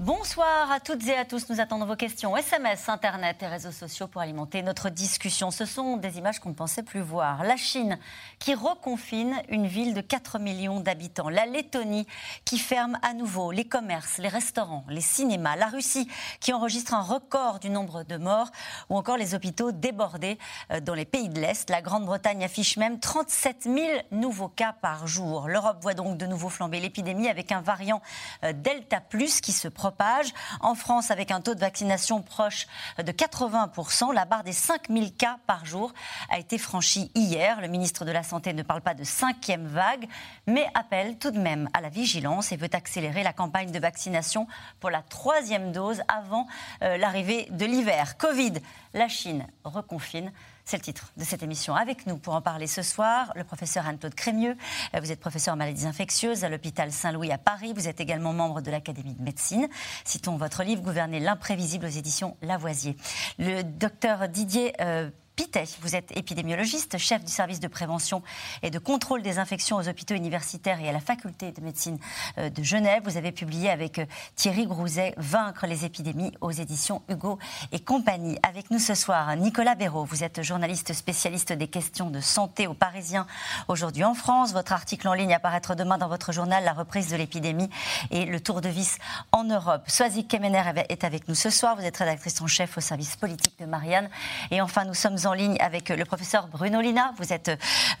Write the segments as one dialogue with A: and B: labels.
A: Bonsoir à toutes et à tous. Nous attendons vos questions SMS, Internet et réseaux sociaux pour alimenter notre discussion. Ce sont des images qu'on ne pensait plus voir. La Chine qui reconfine une ville de 4 millions d'habitants. La Lettonie qui ferme à nouveau les commerces, les restaurants, les cinémas. La Russie qui enregistre un record du nombre de morts ou encore les hôpitaux débordés euh, dans les pays de l'Est. La Grande-Bretagne affiche même 37 000 nouveaux cas par jour. L'Europe voit donc de nouveau flamber l'épidémie avec un variant euh, Delta Plus qui se propage en France, avec un taux de vaccination proche de 80%, la barre des 5000 cas par jour a été franchie hier. Le ministre de la Santé ne parle pas de cinquième vague, mais appelle tout de même à la vigilance et veut accélérer la campagne de vaccination pour la troisième dose avant euh, l'arrivée de l'hiver. Covid, la Chine reconfine. C'est le titre de cette émission. Avec nous pour en parler ce soir, le professeur Anne-Claude Crémieux. Euh, vous êtes professeur en maladies infectieuses à l'hôpital Saint-Louis à Paris. Vous êtes également membre de l'Académie de médecine. Citons votre livre Gouverner l'imprévisible aux éditions Lavoisier. Le docteur Didier euh, vous êtes épidémiologiste, chef du service de prévention et de contrôle des infections aux hôpitaux universitaires et à la faculté de médecine euh, de Genève. Vous avez publié avec euh, Thierry Grouzet Vaincre les épidémies aux éditions Hugo et compagnie. Avec nous ce soir, Nicolas Béraud. Vous êtes journaliste spécialiste des questions de santé aux Parisiens aujourd'hui en France. Votre article en ligne apparaîtra demain dans votre journal La reprise de l'épidémie et le tour de vis en Europe. Soazic Kemener est avec nous ce soir. Vous êtes rédactrice en chef au service politique de Marianne. Et enfin, nous sommes en ligne avec le professeur Bruno Lina. Vous êtes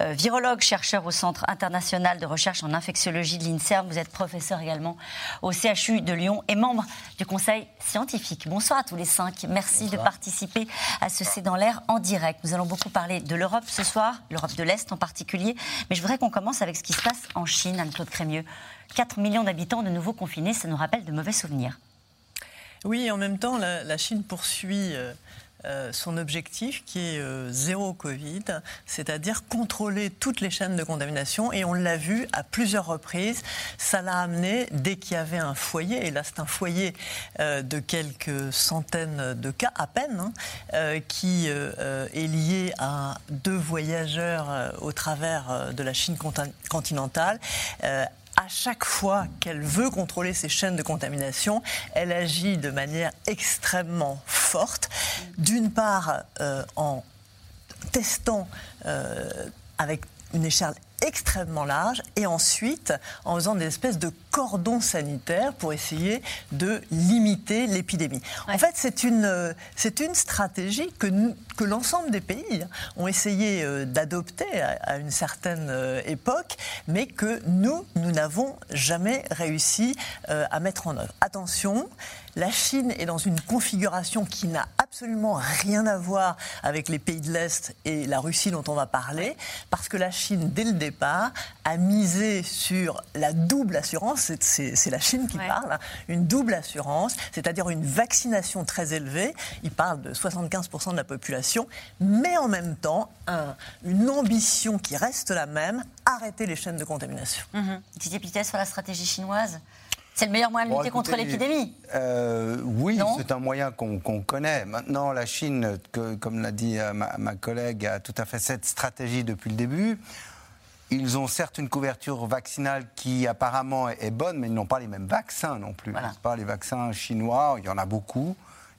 A: euh, virologue, chercheur au Centre international de recherche en infectiologie de l'INSERM. Vous êtes professeur également au CHU de Lyon et membre du conseil scientifique. Bonsoir à tous les cinq. Merci de participer à ce C'est dans l'air en direct. Nous allons beaucoup parler de l'Europe ce soir, l'Europe de l'Est en particulier. Mais je voudrais qu'on commence avec ce qui se passe en Chine, Anne-Claude Crémieux. 4 millions d'habitants de nouveau confinés, ça nous rappelle de mauvais souvenirs.
B: Oui, en même temps, la, Chine poursuit euh, euh, son objectif qui est euh, zéro Covid, c'est-à-dire contrôler toutes les chaînes de contamination. Et on l'a vu à plusieurs reprises, ça l'a amené dès qu'il y avait un foyer, et là c'est un foyer euh, de quelques centaines de cas à peine, hein, qui est lié à deux voyageurs au travers de la Chine continentale à chaque fois qu'elle veut contrôler ces chaînes de contamination, elle agit de manière extrêmement forte. D'une part, euh, en testant euh, avec une échelle extrêmement large et ensuite en faisant des espèces de cordons sanitaires pour essayer de limiter l'épidémie. En fait, c'est une, c'est une stratégie que, que l'ensemble des pays ont essayé euh, d'adopter à, une certaine euh, époque, mais que nous, nous n'avons jamais réussi euh, à mettre en œuvre. Attention, la Chine est dans une configuration qui n'a absolument rien à voir avec les pays de l'Est et la Russie dont on va parler, parce que la Chine, dès le départ, a misé sur la double assurance, c'est la Chine qui parle, hein, une double assurance, c'est-à-dire une vaccination très élevée, il parle de 75% de la population, mais en même temps une ambition qui reste la même, arrêter les chaînes de contamination.
A: Mmh. Petite sur la stratégie chinoise? C'est le meilleur moyen de lutter contre l'épidémie
C: euh, Oui, c'est un moyen qu'on connaît. Maintenant, la Chine, comme l'a dit euh, ma, collègue, a tout à fait cette stratégie depuis le début. Ils ont certes une couverture vaccinale qui apparemment est bonne, mais ils n'ont pas les mêmes vaccins non plus. Pas les vaccins chinois, il y en a beaucoup.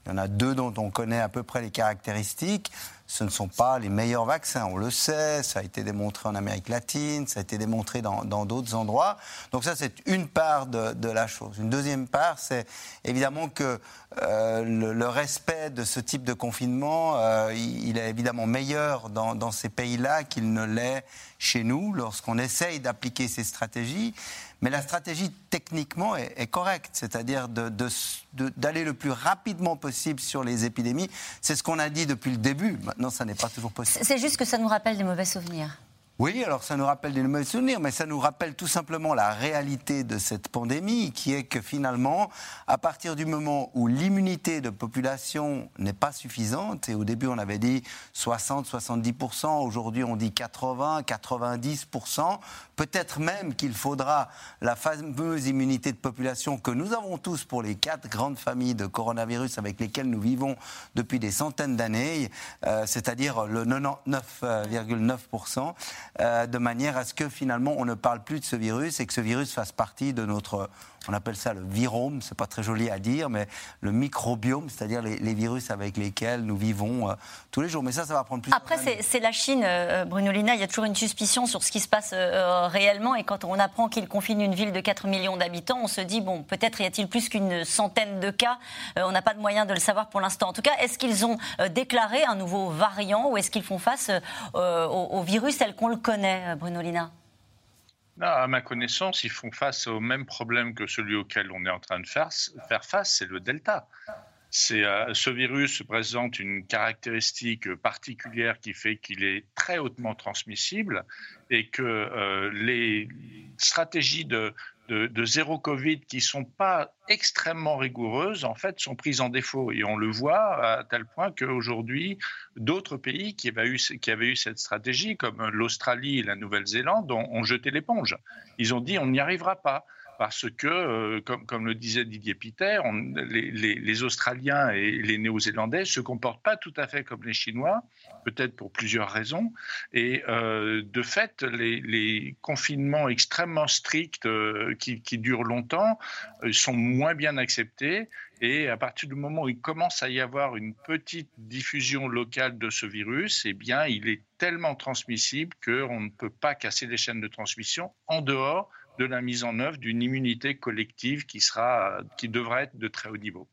C: Il y en a deux dont on connaît à peu près les caractéristiques ce ne sont pas les meilleurs vaccins, on le sait, ça a été démontré en Amérique latine, ça a été démontré dans d'autres endroits. Donc ça, c'est une part de, la chose. Une deuxième part, c'est évidemment que euh, le, respect de ce type de confinement, euh, il, est évidemment meilleur dans, ces pays-là qu'il ne l'est chez nous lorsqu'on essaye d'appliquer ces stratégies. Mais la stratégie techniquement est, correcte, c'est-à-dire d'aller le plus rapidement possible sur les épidémies. C'est ce qu'on a dit depuis le début. Non, ça n'est pas toujours possible.
A: C'est juste que ça nous rappelle des mauvais souvenirs.
C: Oui, alors ça nous rappelle des mauvais souvenirs, mais ça nous rappelle tout simplement la réalité de cette pandémie, qui est que finalement, à partir du moment où l'immunité de population n'est pas suffisante, et au début on avait dit 60-70%, aujourd'hui on dit 80-90%, peut-être même qu'il faudra la fameuse immunité de population que nous avons tous pour les quatre grandes familles de coronavirus avec lesquelles nous vivons depuis des centaines d'années, euh, c'est-à-dire le 99,9%. Euh, de manière à ce que finalement on ne parle plus de ce virus et que ce virus fasse partie de notre on appelle ça le virome, c'est pas très joli à dire, mais le microbiome, c'est-à-dire les, virus avec lesquels nous vivons euh, tous les jours. Mais ça, ça va prendre plus
A: Après, c'est la Chine, euh, Bruno Lina, il y a toujours une suspicion sur ce qui se passe euh, réellement. Et quand on apprend qu'il confine une ville de 4 millions d'habitants, on se dit, bon, peut-être y a-t-il plus qu'une centaine de cas. on n'a pas de moyen de le savoir pour l'instant. En tout cas, est-ce qu'ils ont déclaré un nouveau variant ou est-ce qu'ils font face au, au, virus tel qu'on le connaît, Bruno Lina?
D: À ma connaissance, ils font face au même problème que celui auquel on est en train de faire, face, c'est le delta. Euh, ce virus présente une caractéristique particulière qui fait qu'il est très hautement transmissible et que euh, les stratégies de, de, zéro Covid qui sont pas extrêmement rigoureuses, en fait, sont prises en défaut. Et on le voit à tel point qu'aujourd'hui, d'autres pays qui avaient, eu, qui avaient eu cette stratégie, comme l'Australie et la Nouvelle-Zélande, ont jeté l'éponge. Ils ont dit on n'y arrivera pas parce que, euh, comme, le disait Didier Piter, les, Australiens et les Néo-Zélandais se comportent pas tout à fait comme les Chinois, peut-être pour plusieurs raisons. Et euh, de fait, les, confinements extrêmement stricts euh, qui, durent longtemps sont moins bien acceptés. Et à partir du moment où il commence à y avoir une petite diffusion locale de ce virus, eh bien, il est tellement transmissible qu'on ne peut pas casser les chaînes de transmission en dehors de la mise en œuvre d'une immunité collective qui, sera, qui devrait être de très haut niveau.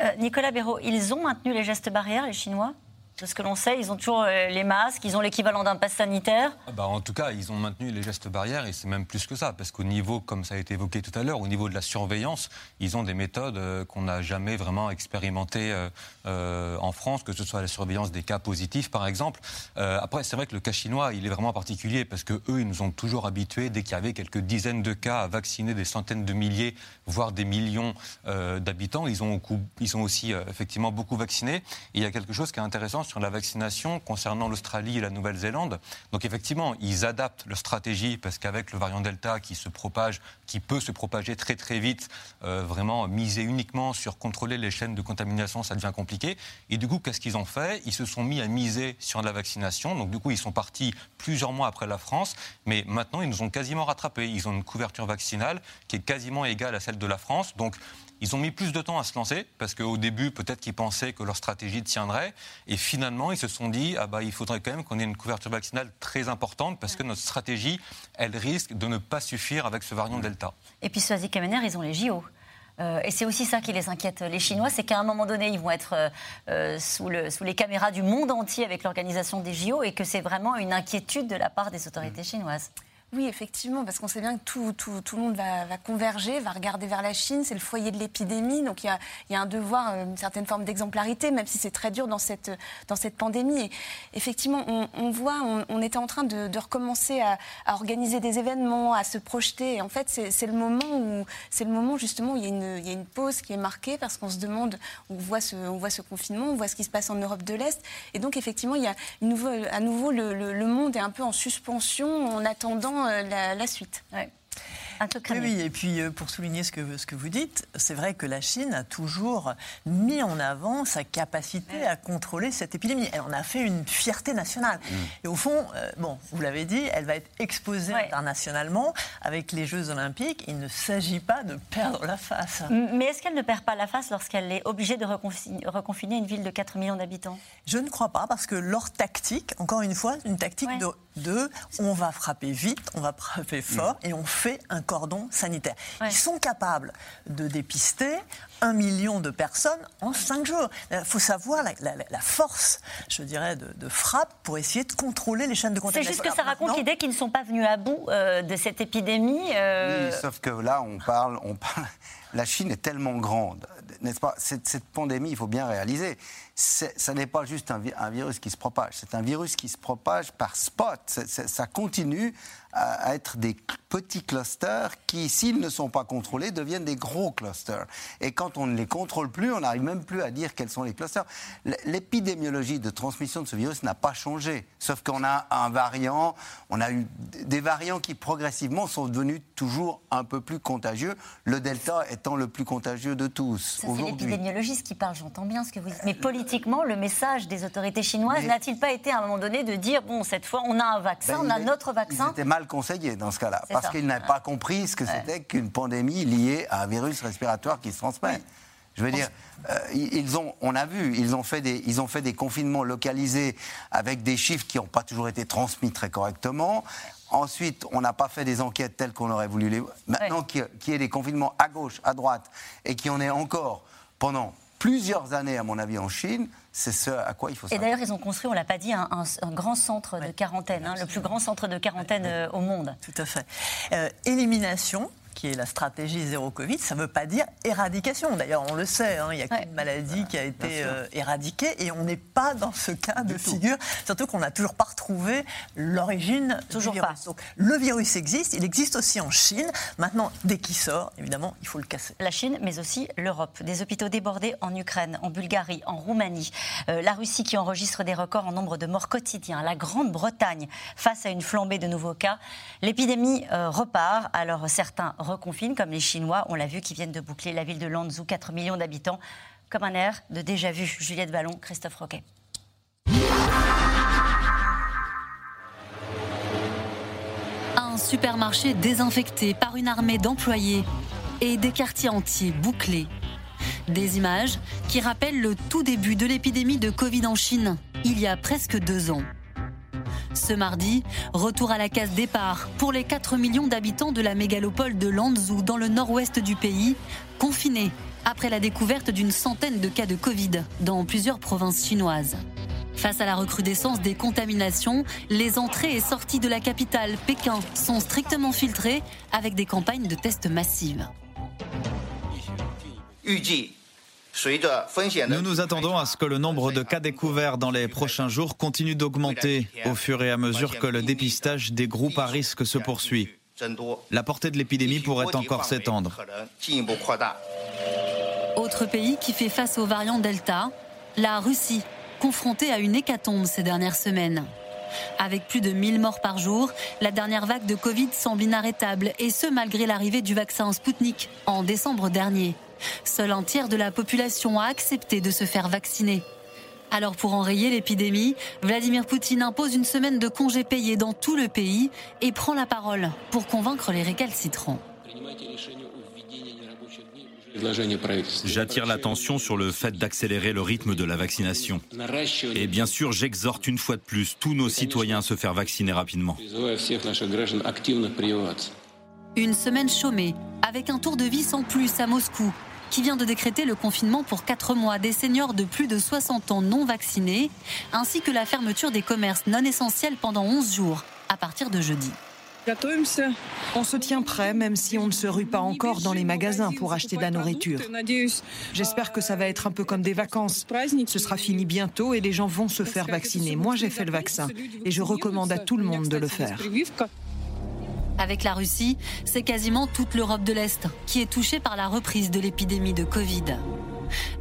A: Euh, Nicolas Béraud, ils ont maintenu les gestes barrières, les Chinois? De ce que l'on sait, ils ont toujours euh, les masques, ils ont l'équivalent d'un pass sanitaire
E: ah bah En tout cas, ils ont maintenu les gestes barrières et c'est même plus que ça, parce qu'au niveau, comme ça a été évoqué tout à l'heure, au niveau de la surveillance, ils ont des méthodes euh, qu'on n'a jamais vraiment expérimentées euh, en France, que ce soit la surveillance des cas positifs, par exemple. après, c'est vrai que le cas chinois, il est vraiment particulier, parce qu'eux, ils nous ont toujours habitués, dès qu'il y avait quelques dizaines de cas, à vacciner des centaines de milliers, voire des millions d'habitants. Ils ont, aussi effectivement beaucoup vacciné. Il y a quelque chose qui est intéressant sur la vaccination concernant l'Australie et la Nouvelle-Zélande. Donc effectivement, ils adaptent leur stratégie parce qu'avec le variant Delta qui se propage, qui peut se propager très très vite, euh, vraiment miser uniquement sur contrôler les chaînes de contamination, ça devient compliqué. Et du coup, qu'est-ce qu'ils ont fait? Ils se sont mis à miser sur la vaccination. Donc du coup, ils sont partis plusieurs mois après la France, mais maintenant ils nous ont quasiment rattrapés. Ils ont une couverture vaccinale qui est quasiment égale à celle de la France. Donc ils ont mis plus de temps à se lancer parce qu'au début, peut-être qu'ils pensaient que leur stratégie tiendrait. Et finalement, ils se sont dit ah bah, il faudrait quand même qu'on ait une couverture vaccinale très importante parce que notre stratégie, elle risque de ne pas suffire avec ce variant Delta.
A: Et puis, Soazic Kamener, ils ont les JO. Euh, et c'est aussi ça qui les inquiète, les Chinois, c'est qu'à un moment donné, ils vont être euh, euh, sous, le, sous, les caméras du monde entier avec l'organisation des JO et que c'est vraiment une inquiétude de la part des autorités chinoises.
F: Oui, effectivement, parce qu'on sait bien que tout, tout, tout le monde va, converger, va regarder vers la Chine, c'est le foyer de l'épidémie, donc il y, a, y, a, un devoir, une certaine forme d'exemplarité, même si c'est très dur dans cette, dans cette pandémie. Et effectivement, on, voit, on, était en train de, recommencer à, organiser des événements, à se projeter. Et en fait, c'est le moment où, le moment justement où il y, a une, il y a une pause qui est marquée parce qu'on se demande, on voit, ce, on voit ce confinement, on voit ce qui se passe en Europe de l'Est. Et donc, effectivement, il y a à nouveau, le, le monde est un peu en suspension en attendant euh, la, suite.
B: Oui, et puis euh, pour souligner ce que, ce que vous dites, c'est vrai que la Chine a toujours mis en avant sa capacité à contrôler cette épidémie. Elle en a fait une fierté nationale. Mm. Et au fond, euh, bon, vous l'avez dit, elle va être exposée internationalement avec les Jeux Olympiques. Il ne s'agit pas de perdre la face.
A: Mais est-ce qu'elle ne perd pas la face lorsqu'elle est obligée de reconfiner une ville de 4 millions d'habitants?
B: Je ne crois pas, parce que leur tactique, encore une fois, une tactique de, de, on va frapper vite, on va frapper fort, mm. et on fait un cordon sanitaire. Ils sont capables de dépister un million de personnes en cinq jours. Il faut savoir la, force, je dirais, de, frappe pour essayer de contrôler les chaînes de contamination.
A: C'est juste que ça raconte l'idée qu'ils ne sont pas venus à bout euh, de cette épidémie.
C: Euh. Oui, sauf que là, on parle, on parle. La Chine est tellement grande, n'est-ce pas cette, pandémie, il faut bien réaliser, ça n'est pas juste un, virus qui se propage, c'est un virus qui se propage par spot. ça continue à être des petits clusters qui, s'ils ne sont pas contrôlés, deviennent des gros clusters. Et quand on ne les contrôle plus, on n'arrive même plus à dire quels sont les clusters. L'épidémiologie de transmission de ce virus n'a pas changé, sauf qu'on a un variant, on a eu des variants qui progressivement sont devenus toujours un peu plus contagieux, le Delta étant le plus contagieux de tous.
A: C'est l'épidémiologiste qui parle, j'entends bien ce que vous dites. Mais politiquement, le message des autorités chinoises n'a-t-il pas été à un moment donné de dire, bon, cette fois, on a un vaccin, ben, on a notre vaccin
C: conseiller dans ce cas-là, parce qu'il n'a pas compris ce que c'était qu'une pandémie liée à un virus respiratoire qui se transmet. Je veux dire, euh, ils ont, on a vu, ils ont, fait des, ils ont fait des confinements localisés avec des chiffres qui n'ont pas toujours été transmis très correctement. Ensuite, on n'a pas fait des enquêtes telles qu'on aurait voulu les. Maintenant, qu'il y ait des confinements à gauche, à droite, et qu'il y en ait encore pendant plusieurs années, à mon avis, en Chine, c'est ce à quoi il faut
A: Et d'ailleurs, ils ont construit, on ne l'a pas dit, un, grand centre de quarantaine, hein, le plus grand centre de quarantaine euh, au monde.
B: Tout à fait. Euh, élimination qui est la stratégie zéro Covid, ça ne veut pas dire éradication. D'ailleurs, on le sait, hein, il n'y a qu'une maladie qui a été euh, éradiquée et on n'est pas dans ce cas de figure, surtout qu'on n'a toujours pas retrouvé l'origine du virus. Donc, le virus existe, il existe aussi en Chine. Maintenant, dès qu'il sort, évidemment, il faut le casser.
A: La Chine, mais aussi l'Europe. Des hôpitaux débordés en Ukraine, en Bulgarie, en Roumanie. Euh, la Russie qui enregistre des records en nombre de morts quotidiens. La Grande-Bretagne face à une flambée de nouveaux cas. L'épidémie euh, repart. Alors certains reconfinent, comme les Chinois, on l'a vu, qui viennent de boucler la ville de Lanzhou, 4 millions d'habitants, comme un air de déjà-vu. Juliette Vallon, Christophe Roquet.
G: Un supermarché désinfecté par une armée d'employés et des quartiers entiers bouclés. Des images qui rappellent le tout début de l'épidémie de Covid en Chine, il y a presque deux ans. Ce mardi, retour à la case départ pour les 4 millions d'habitants de la mégalopole de Lanzhou dans le nord-ouest du pays, confinés après la découverte d'une centaine de cas de Covid dans plusieurs provinces chinoises. Face à la recrudescence des contaminations, les entrées et sorties de la capitale, Pékin, sont strictement filtrées avec des campagnes de tests massives.
H: Nous nous attendons à ce que le nombre de cas découverts dans les prochains jours continue d'augmenter au fur et à mesure que le dépistage des groupes à risque se poursuit. La portée de l'épidémie pourrait encore s'étendre.
G: Autre pays qui fait face aux variants Delta, la Russie, confrontée à une hécatombe ces dernières semaines. Avec plus de 1000 morts par jour, la dernière vague de Covid semble inarrêtable, et ce malgré l'arrivée du vaccin Sputnik en décembre dernier. Seul un tiers de la population a accepté de se faire vacciner. Alors pour enrayer l'épidémie, Vladimir Poutine impose une semaine de congés payés dans tout le pays et prend la parole pour convaincre les récalcitrants.
I: J'attire l'attention sur le fait d'accélérer le rythme de la vaccination. Et bien sûr, j'exhorte une fois de plus tous nos citoyens à se faire vacciner rapidement.
G: Une semaine chômée, avec un tour de vis en plus à Moscou, qui vient de décréter le confinement pour 4 mois des seniors de plus de 60 ans non vaccinés, ainsi que la fermeture des commerces non essentiels pendant 11 jours, à partir de jeudi.
J: On se tient prêt, même si on ne se rue pas encore dans les magasins pour acheter de la nourriture. J'espère que ça va être un peu comme des vacances. Ce sera fini bientôt et les gens vont se faire vacciner. Moi, j'ai fait le vaccin et je recommande à tout le monde de le faire.
G: Avec la Russie, c'est quasiment toute l'Europe de l'Est qui est touchée par la reprise de l'épidémie de Covid.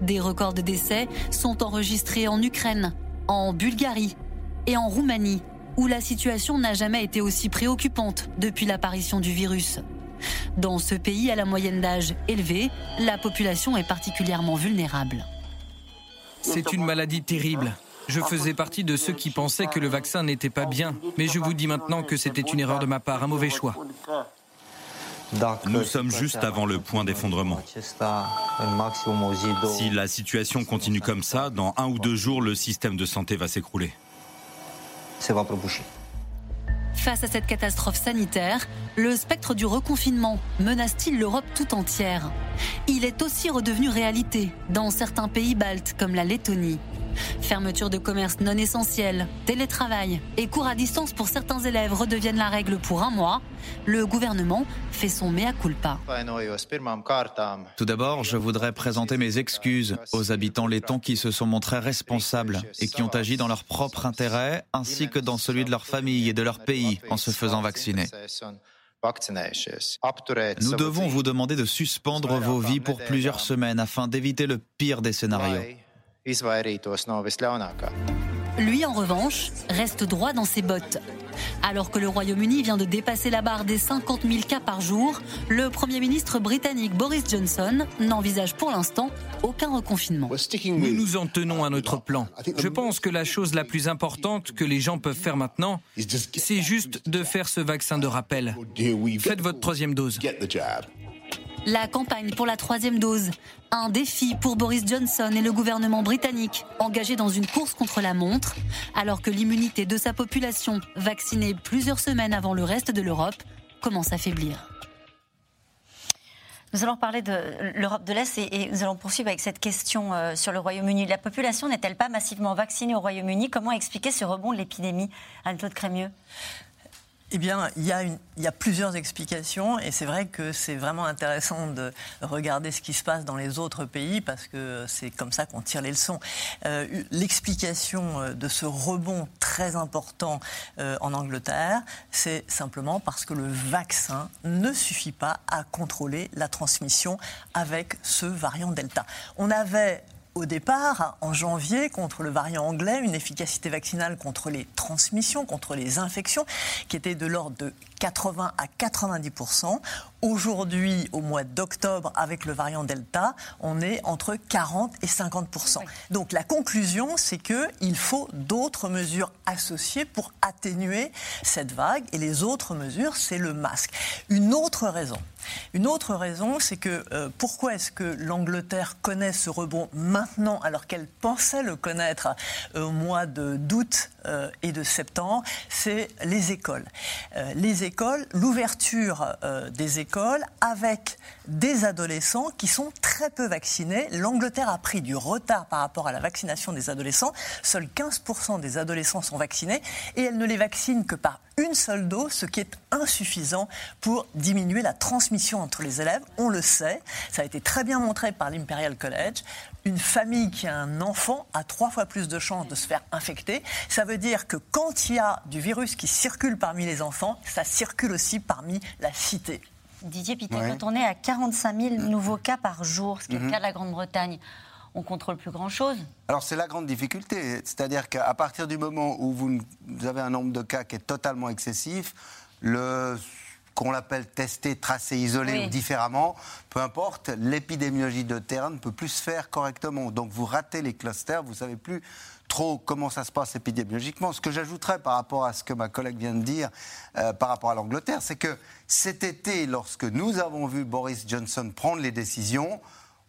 G: Des records de décès sont enregistrés en Ukraine, en Bulgarie et en Roumanie, où la situation n'a jamais été aussi préoccupante depuis l'apparition du virus. Dans ce pays à la moyenne d'âge élevée, la population est particulièrement vulnérable.
K: C'est une maladie terrible. Je faisais partie de ceux qui pensaient que le vaccin n'était pas bien, mais je vous dis maintenant que c'était une erreur de ma part, un mauvais choix.
I: Nous sommes juste avant le point d'effondrement. Si la situation continue comme ça, dans un ou deux jours, le système de santé va s'écrouler.
G: Face à cette catastrophe sanitaire, le spectre du reconfinement menace-t-il l'Europe tout entière? Il est aussi redevenu réalité dans certains pays baltes comme la Lettonie. Fermeture de commerces non essentiels, télétravail et cours à distance pour certains élèves redeviennent la règle pour un mois. Le gouvernement fait son mea culpa.
H: Tout d'abord, je voudrais présenter mes excuses aux habitants lettons qui se sont montrés responsables et qui ont agi dans leur propre intérêt ainsi que dans celui de leur famille et de leur pays en se faisant vacciner. Nous devons vous demander de suspendre vos vies pour plusieurs semaines afin d'éviter le pire des scénarios.
G: Lui, en revanche, reste droit dans ses bottes. Alors que le Royaume-Uni vient de dépasser la barre des 50 000 cas par jour, le Premier ministre britannique Boris Johnson n'envisage pour l'instant aucun reconfinement.
K: Nous nous en tenons à notre plan. Je pense que la chose la plus importante que les gens peuvent faire maintenant, c'est juste de faire ce vaccin de rappel. Faites votre troisième dose.
G: La campagne pour la troisième dose, un défi pour Boris Johnson et le gouvernement britannique, engagé dans une course contre la montre, alors que l'immunité de sa population, vaccinée plusieurs semaines avant le reste de l'Europe, commence à faiblir.
A: Nous allons parler de l'Europe de l'Est et, nous allons poursuivre avec cette question euh, sur le Royaume-Uni. La population n'est-elle pas massivement vaccinée au Royaume-Uni? Comment expliquer ce rebond de l'épidémie? Anne-Claude Crémieux
B: eh bien, il y, a plusieurs explications et c'est vrai que c'est vraiment intéressant de regarder ce qui se passe dans les autres pays parce que c'est comme ça qu'on tire les leçons. Euh, l'explication euh, de ce rebond très important euh, en Angleterre, c'est simplement parce que le vaccin ne suffit pas à contrôler la transmission avec ce variant Delta. On avait au départ, en janvier, contre le variant anglais, une efficacité vaccinale contre les transmissions, contre les infections, qui était de l'ordre de 80 à 90% Aujourd'hui, au mois d'octobre, avec le variant Delta, on est entre 40 et 50 Donc la conclusion, c'est qu'il faut d'autres mesures associées pour atténuer cette vague. Et les autres mesures, c'est le masque. Une autre raison. Une autre raison, c'est que euh, pourquoi est-ce que l'Angleterre connaît ce rebond maintenant alors qu'elle pensait le connaître euh, au mois d'août euh, et de septembre C'est les écoles. les écoles, l'ouverture des écoles avec des adolescents qui sont très peu vaccinés. L'Angleterre a pris du retard par rapport à la vaccination des adolescents. Seuls 15% des adolescents sont vaccinés et elle ne les vaccine que par une seule dose, ce qui est insuffisant pour diminuer la transmission entre les élèves. On le sait, ça a été très bien montré par l'Imperial College. Une famille qui a un enfant a trois fois plus de chances de se faire infecter. Ça veut dire que quand il y a du virus qui circule parmi les enfants, ça circule aussi parmi la cité.
A: Didier Pité, quand on est à 45 000 nouveaux cas par jour, ce qui est le mhm. cas de la Grande-Bretagne, on contrôle plus grand-chose
C: Alors c'est la grande difficulté, c'est-à-dire qu'à partir du moment où vous, avez un nombre de cas qui est totalement excessif, le qu'on l'appelle tester, tracer, isoler ou différemment, peu importe, l'épidémiologie de terrain ne peut plus se faire correctement. Donc vous ratez les clusters, vous savez plus trop comment ça se passe épidémiologiquement. Ce que j'ajouterais par rapport à ce que ma collègue vient de dire euh, par rapport à l'Angleterre, c'est que cet été, lorsque nous avons vu Boris Johnson prendre les décisions,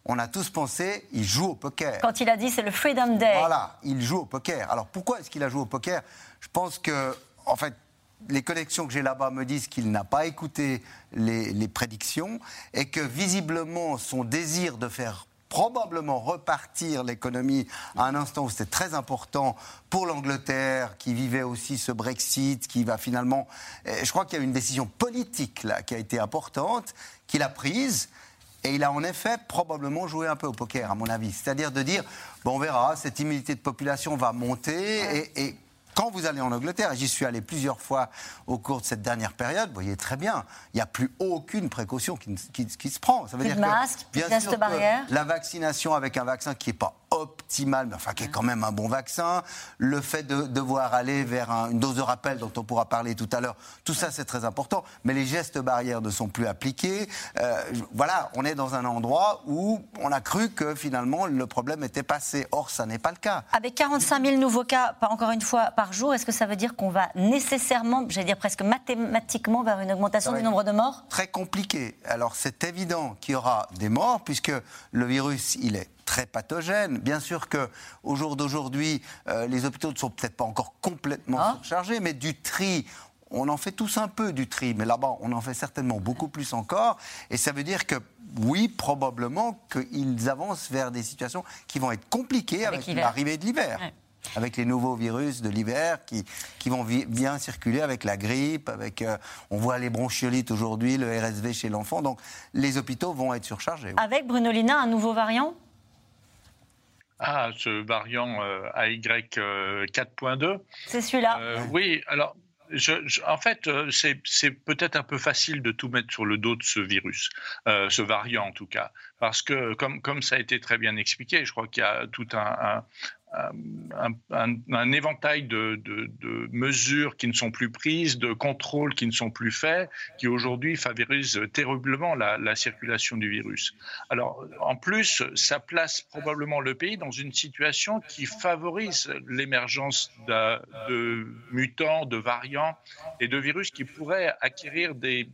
C: on a tous pensé, il joue au poker.
A: Quand il a dit c'est le Freedom Day.
C: Voilà, il joue au poker. Alors pourquoi est-ce qu'il a joué au poker? Je pense que, en fait, les connexions que j'ai là-bas me disent qu'il n'a pas écouté les, les, prédictions et que visiblement son désir de faire probablement repartir l'économie à un instant où c'était très important pour l'Angleterre, qui vivait aussi ce Brexit, qui va finalement... Je crois qu'il y a une décision politique là qui a été importante, qu'il a prise. Et il a en effet probablement joué un peu au poker, à mon avis. C'est-à-dire de dire, bon, on verra, cette immunité de population va monter et quand vous allez en Angleterre, j'y suis allé plusieurs fois au cours de cette dernière période, vous voyez très bien, il n'y a plus aucune précaution qui, se prend.
A: Ça veut dire masque, que, bien sûr,
C: la vaccination avec un vaccin qui n'est pas optimal, mais enfin qui est quand même un bon vaccin, le fait de devoir aller vers une dose de rappel dont on pourra parler tout à l'heure, tout ça c'est très important, mais les gestes barrières ne sont plus appliqués. Euh, voilà, on est dans un endroit où on a cru que finalement le problème était passé. Or, ça n'est pas le cas.
A: Avec 45 000 nouveaux cas, pas encore une fois, par jour, est-ce que ça veut dire qu'on va nécessairement, j'allais dire presque mathématiquement, vers une augmentation du nombre de morts?
C: Très compliqué. Alors c'est évident qu'il y aura des morts puisque le virus, il est très pathogène. Bien sûr que au jour d'aujourd'hui, euh, les hôpitaux ne sont peut-être pas encore complètement ah. chargés, mais du tri, on en fait tous un peu du tri, mais là-bas, on en fait certainement beaucoup plus encore. Et ça veut dire que oui, probablement qu'ils avancent vers des situations qui vont être compliquées avec, l'arrivée de l'hiver. Avec les nouveaux virus de l'hiver qui, qui vont bien circuler avec la grippe, avec euh, on voit les bronchiolites aujourd'hui, le RSV chez l'enfant, donc les hôpitaux vont être surchargés.
A: Avec Bruno Lina, un nouveau variant?
D: Ah, ce variant euh, AY 4.2. Euh,
A: C'est celui-là.
D: oui, alors en fait, euh, c'est peut-être un peu facile de tout mettre sur le dos de ce virus, euh, ce variant en tout cas, parce que comme, comme ça a été très bien expliqué, je crois qu'il y a tout un, un, éventail de, mesures qui ne sont plus prises, de contrôles qui ne sont plus faits, qui aujourd'hui favorisent terriblement la, circulation du virus. Alors, en plus, ça place probablement le pays dans une situation qui favorise l'émergence de mutants, de variants et de virus qui pourraient acquérir des,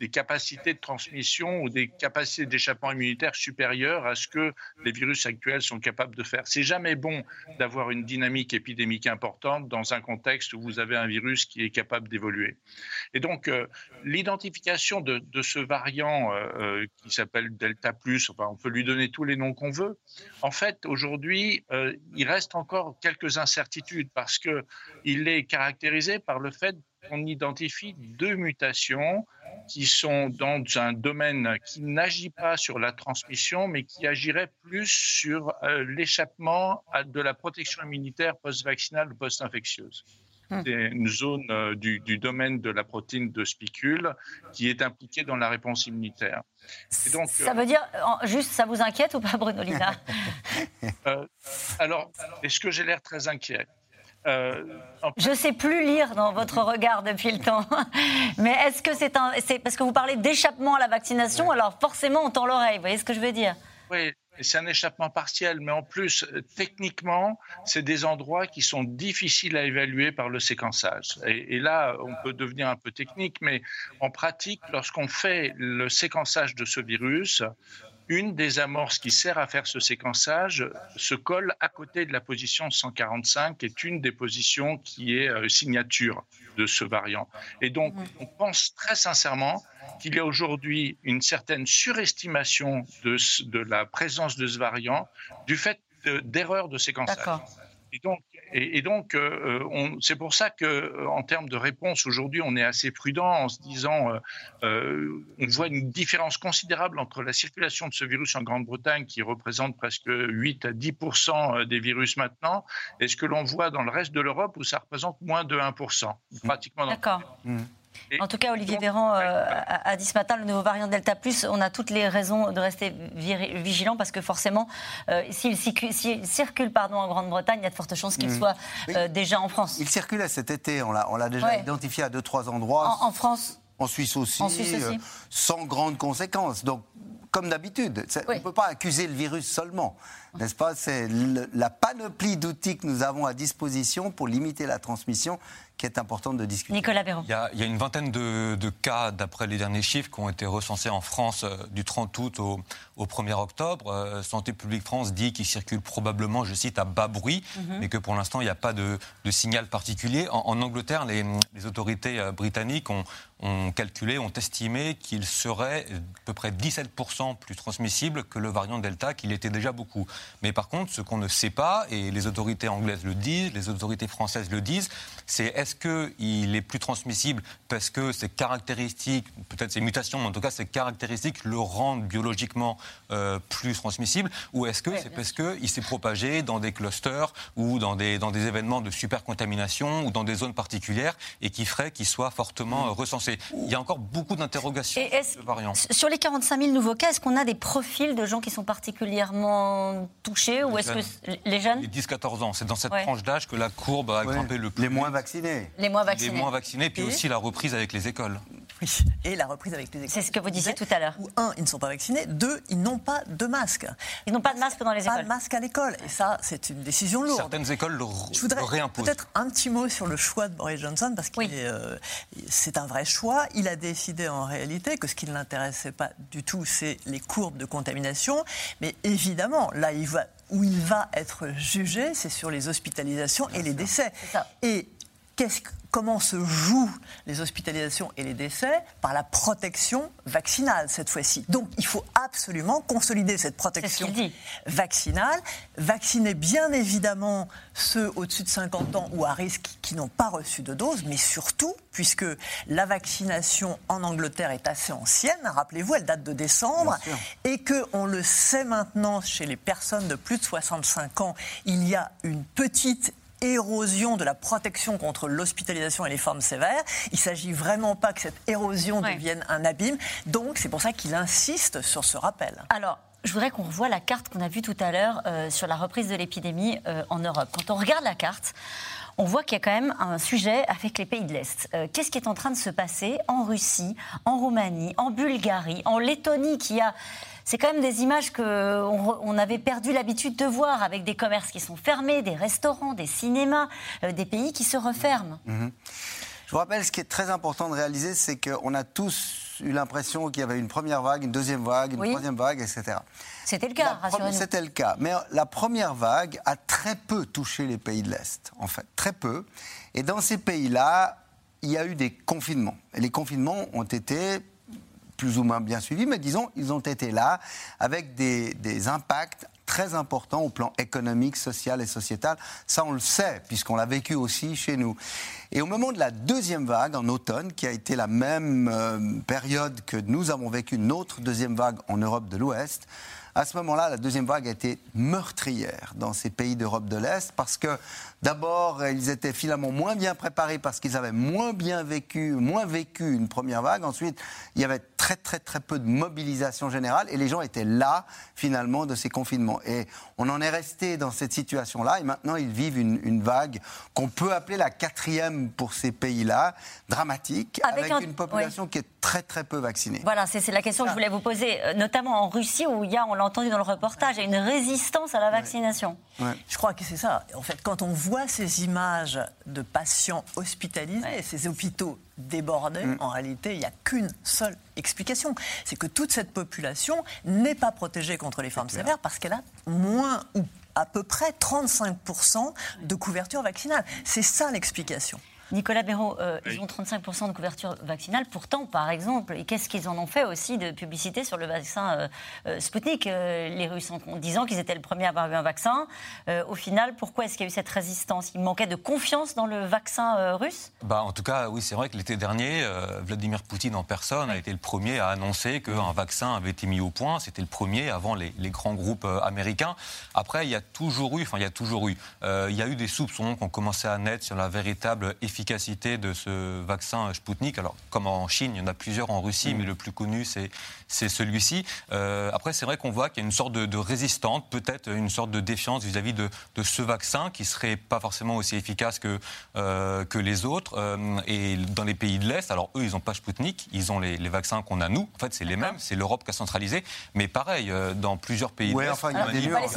D: des capacités de transmission ou des capacités d'échappement immunitaire supérieures à ce que les virus actuels sont capables de faire. C'est jamais bon d'avoir une dynamique épidémique importante dans un contexte où vous avez un virus qui est capable d'évoluer. Et donc, euh, l'identification de, ce variant euh, euh, qui s'appelle Delta plus, enfin, on peut lui donner tous les noms qu'on veut. En fait, aujourd'hui, il reste encore quelques incertitudes parce que il est caractérisé par le fait qu'on identifie deux mutations qui sont dans un domaine qui n'agit pas sur la transmission, mais qui agirait plus sur euh, l'échappement de la protection immunitaire post-vaccinale ou post-infectieuse. Hmm. C'est une zone euh, du, domaine de la protéine de spicule qui est impliquée dans la réponse immunitaire.
A: donc, ça euh, veut dire, juste, ça vous inquiète ou pas, Bruno Lina?
D: Alors, est-ce que j'ai l'air très inquiet?
A: Euh, Je ne sais plus lire dans votre regard depuis le temps. Mais est-ce que c'est un. C'est parce que vous parlez d'échappement à la vaccination, alors forcément on tend l'oreille. Vous voyez ce que je veux dire?
D: Oui. C'est un échappement partiel, mais en plus, techniquement, c'est des endroits qui sont difficiles à évaluer par le séquençage. Et, et, là, on peut devenir un peu technique, mais en pratique, lorsqu'on fait le séquençage de ce virus, une des amorces qui sert à faire ce séquençage se colle à côté de la position 145, qui est une des positions qui est euh, signature de ce variant. Et donc, on pense très sincèrement qu'il y a aujourd'hui une certaine surestimation de, de, la présence de ce variant du fait d'erreurs de, de séquençage. Et donc, et, donc, euh, euh, c'est pour ça que, euh, en termes de réponse, aujourd'hui, on est assez prudent en se disant, on voit une différence considérable entre la circulation de ce virus en Grande-Bretagne, qui représente presque 8 à 10% des virus maintenant, et ce que l'on voit dans le reste de l'Europe, où ça représente moins de 1% pratiquement.
A: D'accord. En tout cas, Olivier Véran euh, a, dit ce matin, le nouveau variant Delta Plus, on a toutes les raisons de rester vigilant parce que forcément, euh, s'il circule pardon, en Grande-Bretagne, il y a de fortes chances qu'il mmh. soit euh, déjà en France.
C: Il circulait cet été, on l'a déjà identifié à deux, trois endroits.
A: En, France
C: en Suisse aussi, en Suisse aussi. sans grandes conséquences. Donc, comme d'habitude, on ne peut pas accuser le virus seulement, n'est-ce pas? C'est la panoplie d'outils que nous avons à disposition pour limiter la transmission qui est importante de discuter.
A: Nicolas Béraud.
E: Il y a, une vingtaine de, cas, d'après les derniers chiffres, qui ont été recensés en France euh, du 30 août au, 1er octobre. Euh, Santé publique France dit qu'il circule probablement, je cite, à bas bruit, mhm. mais que pour l'instant, il n'y a pas de, signal particulier. En, Angleterre, les, autorités euh, britanniques ont, ont calculé, ont estimé qu'il serait à peu près 17% plus transmissible que le variant Delta, qu'il était déjà beaucoup. Mais par contre, ce qu'on ne sait pas, et les autorités anglaises le disent, les autorités françaises le disent, c'est est-ce qu'il est plus transmissible parce que ses caractéristiques, peut-être ses mutations, mais en tout cas ses caractéristiques le rendent biologiquement euh, plus transmissible, ou est-ce que c'est parce qu'il s'est propagé dans des clusters ou dans des, dans des événements de supercontamination ou dans des zones particulières et qui ferait qu'il soit fortement euh, recensé? Il y a encore beaucoup d'interrogations sur
A: les 45 000 nouveaux cas, est-ce qu'on a des profils de gens qui sont particulièrement touchés ou est-ce que les jeunes
E: Les 10-14 ans, c'est dans cette tranche d'âge que la courbe a grimpé le plus.
C: Les moins vaccinés.
A: Les moins vaccinés.
E: Les moins vaccinés, puis aussi la reprise avec les écoles.
B: Oui, et la reprise avec les écoles.
A: C'est ce que vous disiez tout à l'heure.
B: un, ils ne sont pas vaccinés. Deux, ils n'ont pas de masque.
A: Ils n'ont pas de masque dans les écoles.
B: Pas de masque à l'école. Et ça, c'est une décision lourde.
E: Certaines écoles le, Je voudrais réimposent.
B: Peut-être un petit mot sur le choix de Boris Johnson, parce que euh, c'est un vrai choix. Il a décidé en réalité que ce qui ne l'intéressait pas du tout, c'est les courbes de contamination. Mais évidemment, là, il va où il va être jugé, c'est sur les hospitalisations et les décès. Et comment se jouent les hospitalisations et les décès par la protection vaccinale cette fois-ci? Donc il faut absolument consolider cette protection vaccinale, vacciner bien évidemment ceux au-dessus de 50 ans ou à risque qui n'ont pas reçu de dose, mais surtout, puisque la vaccination en Angleterre est assez ancienne, rappelez-vous, elle date de décembre, et que on le sait maintenant chez les personnes de plus de 65 ans, il y a une petite érosion de la protection contre l'hospitalisation et les formes sévères. Il ne s'agit vraiment pas que cette érosion devienne un abîme. Donc, c'est pour ça qu'il insiste sur ce rappel.
A: Alors, je voudrais qu'on revoie la carte qu'on a vue tout à l'heure euh, sur la reprise de l'épidémie euh, en Europe. Quand on regarde la carte, on voit qu'il y a quand même un sujet avec les pays de l'Est. Euh, qu'est-ce qui est en train de se passer en Russie, en Roumanie, en Bulgarie, en Lettonie, qui a c'est quand même des images qu'on on avait perdu l'habitude de voir, avec des commerces qui sont fermés, des restaurants, des cinémas, euh, des pays qui se referment.
C: Mhm. Je vous rappelle, ce qui est très important de réaliser, c'est qu'on a tous eu l'impression qu'il y avait une première vague, une deuxième vague, une troisième vague, etc.
A: C'était le cas, rassurez-nous.
C: C'était le cas. Mais la première vague a très peu touché les pays de l'Est, en fait. Très peu. Et dans ces pays-là, il y a eu des confinements. Et les confinements ont été plus ou moins bien suivis, mais disons, ils ont été là avec des, impacts très importants au plan économique, social et sociétal. Ça, on le sait, puisqu'on l'a vécu aussi chez nous. Et au moment de la deuxième vague, en automne, qui a été la même euh, période que nous avons vécu notre deuxième vague en Europe de l'Ouest, à ce moment-là, la deuxième vague a été meurtrière dans ces pays d'Europe de l'Est parce que d'abord, ils étaient finalement moins bien préparés parce qu'ils avaient moins bien vécu, moins vécu une première vague. Ensuite, il y avait très très très peu de mobilisation générale et les gens étaient là finalement de ces confinements. Et on en est resté dans cette situation-là et maintenant ils vivent une, vague qu'on peut appeler la quatrième pour ces pays-là, dramatique, avec, une population qui est très très peu vaccinée.
A: Voilà, c'est la question que je voulais vous poser, euh, notamment en Russie où il y a, on l'a entendu dans le reportage, une résistance à la vaccination.
B: Je crois que c'est ça. En fait, quand on voit ces images de patients hospitalisés, ces hôpitaux débordés, mm. en réalité, il n'y a qu'une seule explication. C'est que toute cette population n'est pas protégée contre les formes sévères parce qu'elle a moins ou à peu près 35% de couverture vaccinale. C'est ça l'explication.
A: Nicolas Béraud, euh, ils ont 35% de couverture vaccinale. Pourtant, par exemple, et qu'est-ce qu'ils en ont fait aussi de publicité sur le vaccin euh, euh, Sputnik Les Russes, en, disant qu'ils étaient le premier à avoir eu un vaccin. au final, pourquoi est-ce qu'il y a eu cette résistance? Il manquait de confiance dans le vaccin russe?
E: Bah, En tout cas, oui, c'est vrai que l'été dernier, Vladimir Poutine en personne a été le premier à annoncer qu'un vaccin avait été mis au point. C'était le premier avant les, les grands groupes américains. Après, il y a toujours eu, enfin, il y a toujours eu, il y a eu des soupçons qui ont commencé à naître sur la véritable efficacité efficacité de ce vaccin Sputnik. Alors, comme en Chine, il y en a plusieurs en Russie, mm. mais le plus connu, c'est, c'est celui-ci. Euh, après, c'est vrai qu'on voit qu'il y a une sorte de, résistante, peut-être une sorte de défiance vis-à-vis de, de, ce vaccin qui serait pas forcément aussi efficace que, euh, que les autres. Euh, et dans les pays de l'Est, alors eux, ils n'ont pas Sputnik, ils ont les, les vaccins qu'on a nous. En fait, c'est les mêmes, c'est l'Europe qui a centralisé. Mais pareil, dans plusieurs pays de l'Est,
C: enfin, il, y a des nuances,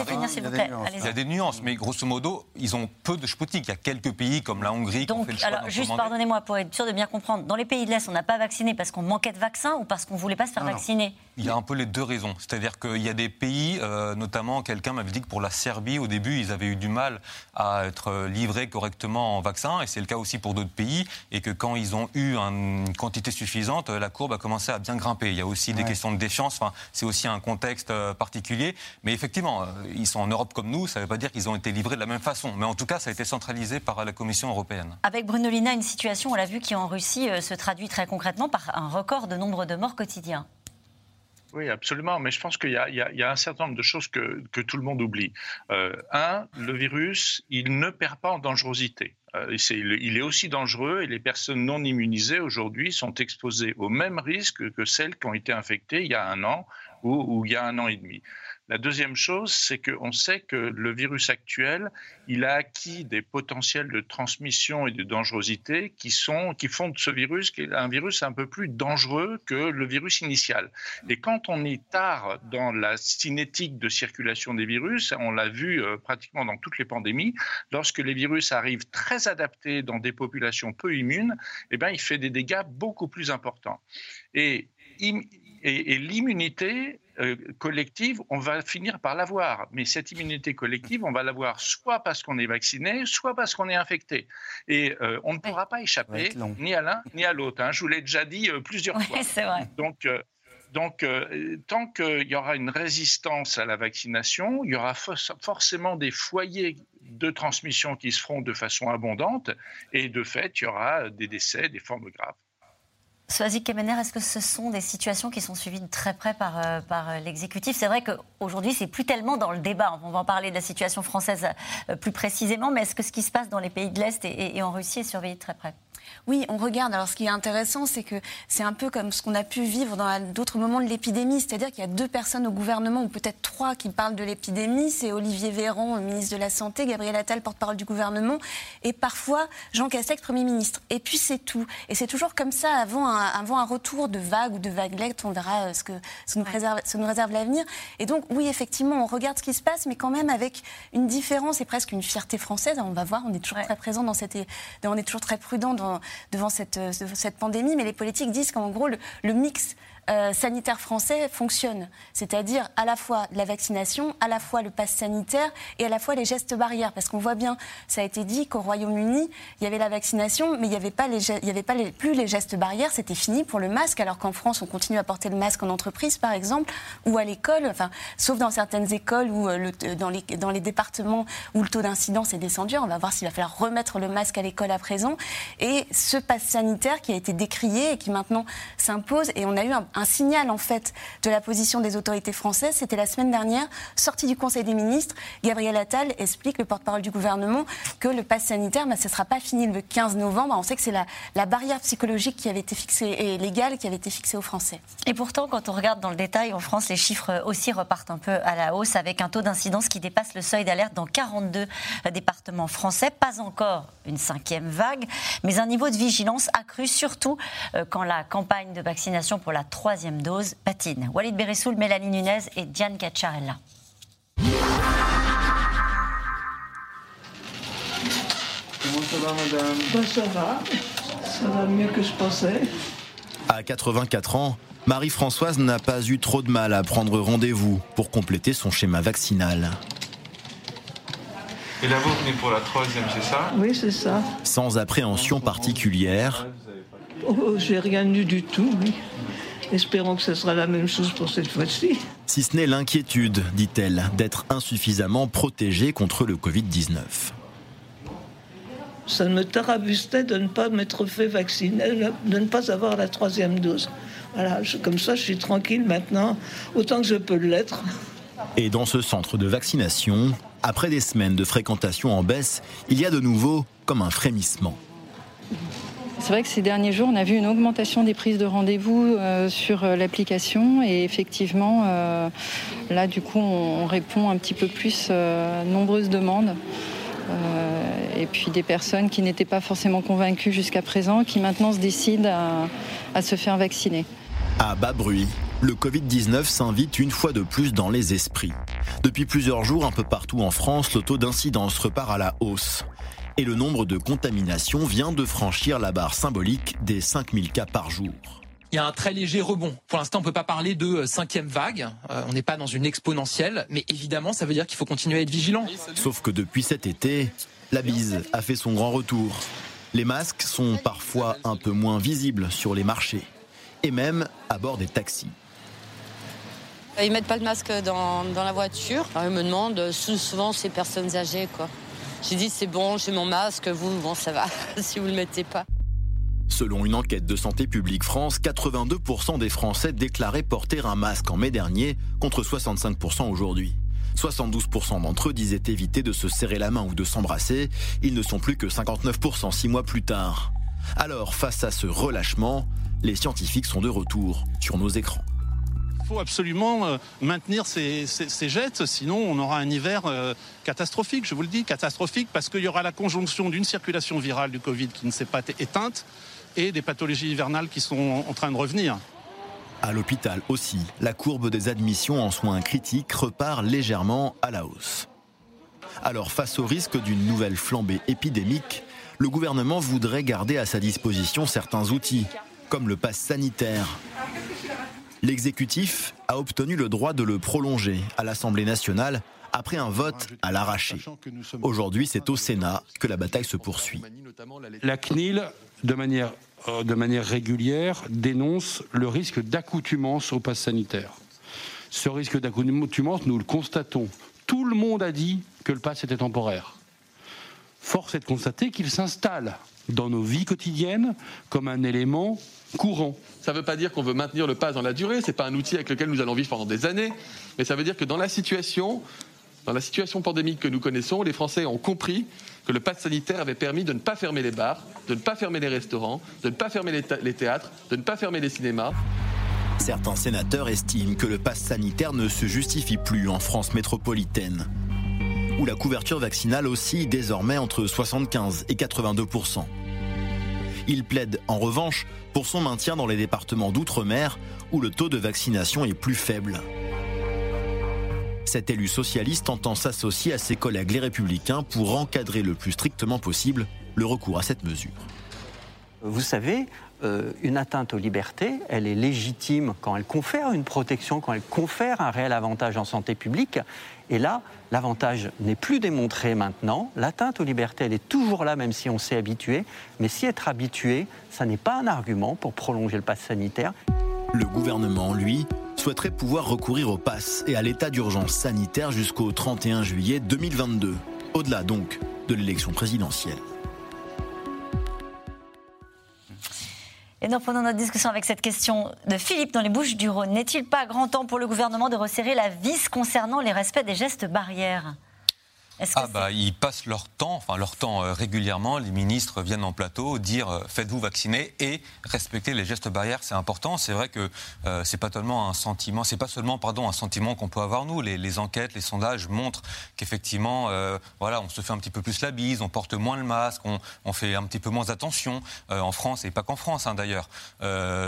E: il y a des nuances. mais grosso modo, ils ont peu de Sputnik. Il y a quelques pays comme la Hongrie qui ont fait le choix
A: alors, juste pardonnez-moi pour être sûr de bien comprendre. Dans les pays de l'Est, on n'a pas vacciné parce qu'on manquait de vaccins ou parce qu'on ne voulait pas se faire vacciner
E: Il y a un peu les deux raisons. C'est-à-dire qu'il y a des pays, euh, notamment quelqu'un m'avait dit que pour la Serbie, au début, ils avaient eu du mal à être livrés correctement en vaccin, et c'est le cas aussi pour d'autres pays, et que quand ils ont eu une quantité suffisante, la courbe a commencé à bien grimper. Il y a aussi des questions de défiance, enfin, c'est aussi un contexte euh, particulier. Mais effectivement, euh, ils sont en Europe comme nous, ça ne veut pas dire qu'ils ont été livrés de la même façon. Mais en tout cas, ça a été centralisé par la Commission européenne.
A: Avec Bruno Lina, une situation, on l'a vu, qui en Russie euh, se traduit très concrètement par un record de nombre de morts quotidiens.
D: Oui, absolument. Mais je pense qu'il y, a un certain nombre de choses que, tout le monde oublie. Euh, un, le virus, il ne perd pas en dangerosité. Euh, il est aussi dangereux et les personnes non immunisées aujourd'hui sont exposées au même risque que celles qui ont été infectées il y a un an ou il y a un an et demi. La deuxième chose, c'est qu'on sait que le virus actuel, il a acquis des potentiels de transmission et de dangerosité qui, sont, qui font de ce virus un virus un peu plus dangereux que le virus initial. Et quand on est tard dans la cinétique de circulation des virus, on l'a vu euh, pratiquement dans toutes les pandémies, lorsque les virus arrivent très adaptés dans des populations peu immunes, eh bien, il fait des dégâts beaucoup plus importants. Et, l'immunité euh, collective, on va finir par l'avoir. Mais cette immunité collective, on va l'avoir soit parce qu'on est vacciné, soit parce qu'on est infecté. Et euh, on ne pourra pas échapper ni à l'un ni à l'autre. Hein. Je vous l'ai déjà dit plusieurs fois.
A: C'est vrai.
D: Donc, donc, tant qu'il y aura une résistance à la vaccination, il y aura forcément des foyers de transmission qui se feront de façon abondante, et de fait, il y aura des décès, des formes graves.
A: Soazic Kemener, est-ce que ce sont des situations qui sont suivies de très près par, euh, euh, l'exécutif? C'est vrai qu'aujourd'hui, c'est plus tellement dans le débat. On va en parler de la situation française euh, plus précisément, mais est-ce que ce qui se passe dans les pays de l'Est et en Russie est surveillé de très près?
F: Oui, on regarde. Alors, ce qui est intéressant, c'est que c'est un peu comme ce qu'on a pu vivre dans d'autres moments de l'épidémie. C'est-à-dire qu'il y a deux personnes au gouvernement, ou peut-être trois, qui parlent de l'épidémie. C'est Olivier Véran, ministre de la Santé, Gabriel Attal, porte-parole du gouvernement, et parfois Jean Castex, Premier ministre. Et puis, c'est tout. Et c'est toujours comme ça avant un, avant un retour de vague ou de vaguelette. On verra euh, ce que, ce nous, réserve, ce nous réserve l'avenir. Et donc, oui, effectivement, on regarde ce qui se passe, mais quand même avec une différence et presque une fierté française. On va voir, on est toujours très présent dans cette. On est toujours très prudent dans devant cette, euh, cette pandémie, mais les politiques disent qu'en gros, le mix euh, sanitaire français fonctionne. C'est-à-dire à la fois la vaccination, à la fois le pass sanitaire et à la fois les gestes barrières. Parce qu'on voit bien, ça a été dit qu'au Royaume-Uni, il y avait la vaccination, mais il n'y avait, pas, les, il y avait pas plus les gestes barrières. C'était fini pour le masque, alors qu'en France, on continue à porter le masque en entreprise, par exemple, ou à l'école, enfin, sauf dans certaines écoles ou euh, dans, les, dans les départements où le taux d'incidence est descendu. On va voir s'il va falloir remettre le masque à l'école à présent. Et ce pass sanitaire qui a été décrié et qui maintenant s'impose, et on a eu un, un signal en fait de la position des autorités françaises. C'était la semaine dernière, sortie du Conseil des ministres, Gabriel Attal explique, le porte-parole du gouvernement, que le pass sanitaire, mais ce ne sera pas fini le 15 novembre. On sait que c'est la, la, barrière psychologique qui avait été fixée et légale qui avait été fixée aux Français.
A: Et pourtant, quand on regarde dans le détail, en France, les chiffres aussi repartent un peu à la hausse avec un taux d'incidence qui dépasse le seuil d'alerte dans 42 départements français. Pas encore une cinquième vague, mais un niveau de vigilance accru, surtout euh, quand la campagne de vaccination pour la troisième troisième dose patine. Walid Beressoul, Mélanie Nunez et Diane Cacciarella.
L: Comment ça va, madame? Ben, Ça va. Ça va mieux que je pensais.
I: À 84 ans, Marie-Françoise n'a pas eu trop de mal à prendre rendez-vous pour compléter son schéma vaccinal.
L: Et là, vous venez pour la troisième, c'est ça?
J: Oui, c'est ça.
I: Sans appréhension particulière.
J: Oh, j'ai rien eu du tout, oui. Espérons que ce sera la même chose pour cette fois-ci.
I: Si ce n'est l'inquiétude, dit-elle, d'être insuffisamment protégée contre le Covid-19.
J: Ça me tarabustait de ne pas m'être fait vacciner, de ne pas avoir la troisième dose. Voilà, comme ça, je suis tranquille maintenant, autant que je peux l'être.
I: Et dans ce centre de vaccination, après des semaines de fréquentation en baisse, il y a de nouveau comme un frémissement.
M: C'est vrai que ces derniers jours, on a vu une augmentation des prises de rendez-vous euh, sur euh, l'application et effectivement, euh, là, du coup, on, répond un petit peu plus à nombreuses demandes. et puis des personnes qui n'étaient pas forcément convaincues jusqu'à présent, qui maintenant se décident à, à se faire vacciner.
I: À bas bruit, le Covid-19 s'invite une fois de plus dans les esprits. Depuis plusieurs jours, un peu partout en France, le taux d'incidence repart à la hausse et le nombre de contaminations vient de franchir la barre symbolique des 5000 cas par jour.
N: Il y a un très léger rebond. Pour l'instant, on ne peut pas parler de euh, cinquième vague. Euh, on n'est pas dans une exponentielle, mais évidemment, ça veut dire qu'il faut continuer à être vigilant.
I: Sauf que depuis cet été, la bise a fait son grand retour. Les masques sont parfois un peu moins visibles sur les marchés et même à bord des taxis.
O: Ils mettent pas le masque dans, la voiture. ils me demandent souvent ces personnes âgées, quoi. J'ai dit c'est bon, j'ai mon masque, vous, bon ça va, si vous le mettez pas.
I: Selon une enquête de Santé publique France, 82% des Français déclaraient porter un masque en mai dernier contre 65% aujourd'hui. 72% d'entre eux disaient éviter de se serrer la main ou de s'embrasser. Ils ne sont plus que 59% six mois plus tard. Alors, face à ce relâchement, les scientifiques sont de retour sur nos écrans.
P: Faut absolument euh, maintenir ces, ces, jets, sinon on aura un hiver euh, catastrophique, je vous le dis, catastrophique, parce qu'il y aura la conjonction d'une circulation virale du Covid qui ne s'est pas éteinte et des pathologies hivernales qui sont en train de revenir.
I: À l'hôpital aussi, la courbe des admissions en soins critiques repart légèrement à la hausse. Alors face au risque d'une nouvelle flambée épidémique, le gouvernement voudrait garder à sa disposition certains outils, comme le pass sanitaire, L'exécutif a obtenu le droit de le prolonger à l'Assemblée nationale après un vote à l'arraché. Aujourd'hui, c'est au Sénat que la bataille se poursuit.
Q: La CNIL, de manière, euh, de manière régulière, dénonce le risque d'accoutumance au pass sanitaire. Ce risque d'accoutumance, nous le constatons. Tout le monde a dit que le pass était temporaire. Force est de constater qu'il s'installe dans nos vies quotidiennes comme un élément courant.
R: Ça ne veut pas dire qu'on veut maintenir le pass dans la durée, ce n'est pas un outil avec lequel nous allons vivre pendant des années, mais ça veut dire que dans la situation, dans la situation pandémique que nous connaissons, les Français ont compris que le pass sanitaire avait permis de ne pas fermer les bars, de ne pas fermer les restaurants, de ne pas fermer les, théâtres, de ne pas fermer les cinémas.
I: Certains sénateurs estiment que le pass sanitaire ne se justifie plus en France métropolitaine, où la couverture vaccinale oscille désormais entre 75 et 82% Il plaide en revanche pour son maintien dans les départements d'outre-mer où le taux de vaccination est plus faible. Cet élu socialiste entend s'associer à ses collègues les républicains pour encadrer le plus strictement possible le recours à cette mesure.
S: Vous savez, euh, une atteinte aux libertés, elle est légitime quand elle confère une protection, quand elle confère un réel avantage en santé publique. Et là, l'avantage n'est plus démontré maintenant. L'atteinte aux libertés, elle est toujours là, même si on s'est habitué. Mais si être habitué, ça n'est pas un argument pour prolonger le pass sanitaire.
I: Le gouvernement, lui, souhaiterait pouvoir recourir au pass et à l'état d'urgence sanitaire jusqu'au 31 juillet 2022, au-delà donc de l'élection présidentielle.
A: Et nous reprenons notre discussion avec cette question de Philippe dans les Bouches du Rhône. N'est-il pas grand temps pour le gouvernement de resserrer la vis concernant les respects des gestes barrières?
E: Ah bah ils passent leur temps, enfin leur temps euh, régulièrement. Les ministres viennent en plateau dire euh, faites-vous vacciner et respectez les gestes barrières, c'est important. C'est vrai que euh, c'est pas tellement un sentiment, c'est pas seulement pardon un sentiment qu'on peut avoir nous. Les, enquêtes, les sondages montrent qu'effectivement, voilà, on se fait un petit peu plus la bise, on porte moins le masque, on, fait un petit peu moins attention en France et pas qu'en France hein, d'ailleurs.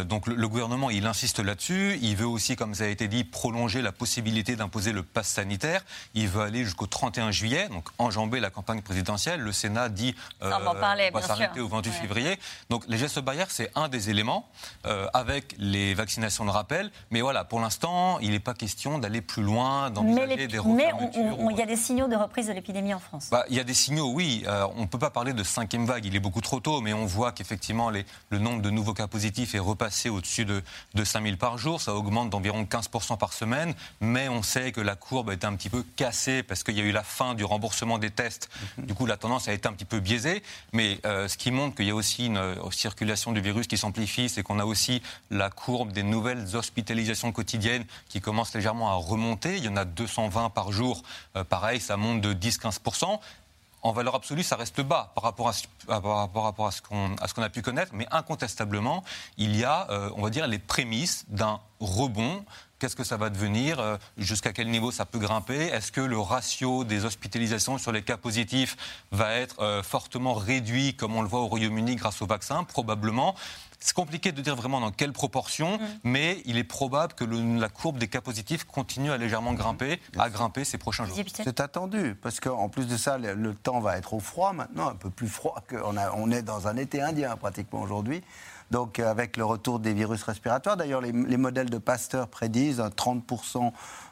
E: donc le, gouvernement il insiste là-dessus. Il veut aussi, comme ça a été dit, prolonger la possibilité d'imposer le pass sanitaire. Il veut aller jusqu'au 31 juillet donc enjamber la campagne présidentielle. Le Sénat dit
A: euh, va
E: s'arrêter au 28 février. Donc les gestes barrières, c'est un des éléments, euh, avec les vaccinations de rappel. Mais voilà, pour l'instant, il n'est pas question d'aller plus loin, d'envisager des
A: Mais il y a des signaux de reprise de l'épidémie en France.
E: Bah, il y a des signaux, oui. Euh, on ne peut pas parler de cinquième vague, il est beaucoup trop tôt, mais on voit qu'effectivement, le nombre de nouveaux cas positifs est repassé au-dessus de, de 5000 par jour. Ça augmente d'environ 15% par semaine, mais on sait que la courbe est un petit peu cassée parce qu'il y a eu la fin du remboursement des tests. Mhm. Du coup, la tendance a été un petit peu biaisée. Mais euh, ce qui montre qu'il y a aussi une euh, circulation du virus qui s'amplifie, c'est qu'on a aussi la courbe des nouvelles hospitalisations quotidiennes qui commence légèrement à remonter. Il y en a 220 par jour. Euh, pareil, ça monte de 10-15% en valeur absolue, ça reste bas par rapport à, par rapport à ce qu'on a pu connaître, mais incontestablement, il y a, on va dire, les prémices d'un rebond Qu'est-ce que ça va devenir euh, Jusqu'à quel niveau ça peut grimper? Est-ce que le ratio des hospitalisations sur les cas positifs va être euh, fortement réduit, comme on le voit au Royaume-Uni grâce au vaccin? Probablement. C'est compliqué de dire vraiment dans quelle proportion, mm. mais il est probable que la courbe des cas positifs continue à légèrement grimper, à grimper ces prochains jours.
C: C'est attendu, parce qu'en plus de ça, le, temps va être au froid maintenant, un peu plus froid qu'on on est dans un été indien pratiquement aujourd'hui. Donc avec le retour des virus respiratoires, d'ailleurs les, modèles de Pasteur prédisent 30% euh,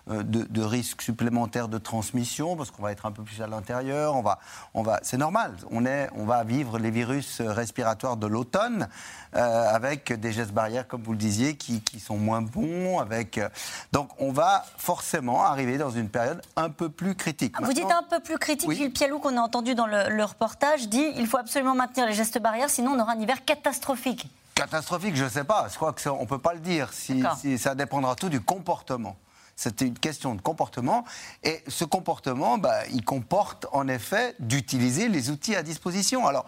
C: de, de risque supplémentaire de transmission parce qu'on va être un peu plus à l'intérieur. On va, on va, c'est normal. On est, on va vivre les virus respiratoires de l'automne euh, avec des gestes barrières, comme vous le disiez, qui, qui sont moins bons. Avec, euh, donc on va forcément arriver dans une période un peu plus critique.
A: Vous dites un peu plus critique. Gilles Pialou, qu'on a entendu dans le, le reportage, dit il faut absolument maintenir les gestes barrières, sinon on aura un hiver catastrophique.
C: Catastrophique, je ne sais pas. Je crois qu'on ne peut pas le dire. Si, ça dépendra tout du comportement. C'est une question de comportement. Et ce comportement, bah, il comporte en effet d'utiliser les outils à disposition. Alors,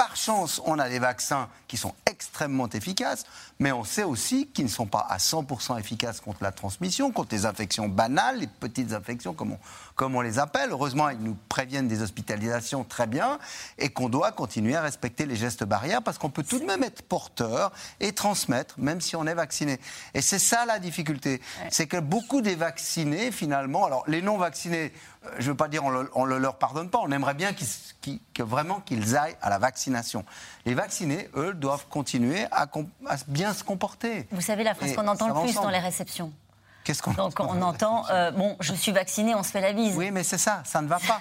C: par chance, on a des vaccins qui sont extrêmement efficaces, mais on sait aussi qu'ils ne sont pas à 100% efficaces contre la transmission, contre les infections banales, les petites infections comme on, comme on les appelle. Heureusement, ils nous préviennent des hospitalisations très bien et qu'on doit continuer à respecter les gestes barrières parce qu'on peut tout de même être porteur et transmettre, même si on est vacciné. Et c'est ça la difficulté. C'est que beaucoup des vaccinés, finalement, alors les non-vaccinés, je ne veux pas dire on ne le, leur pardonne pas, on aimerait bien que vraiment qu'ils aillent à la vaccination. Les vaccinés, eux, doivent continuer à, bien se comporter.
A: Vous savez la phrase qu'on entend le plus dans les réceptions
C: Qu'est-ce qu'on
A: Donc on entend, euh, bon, je suis vacciné, on se fait la bise.
C: Oui, mais c'est ça, ça ne va pas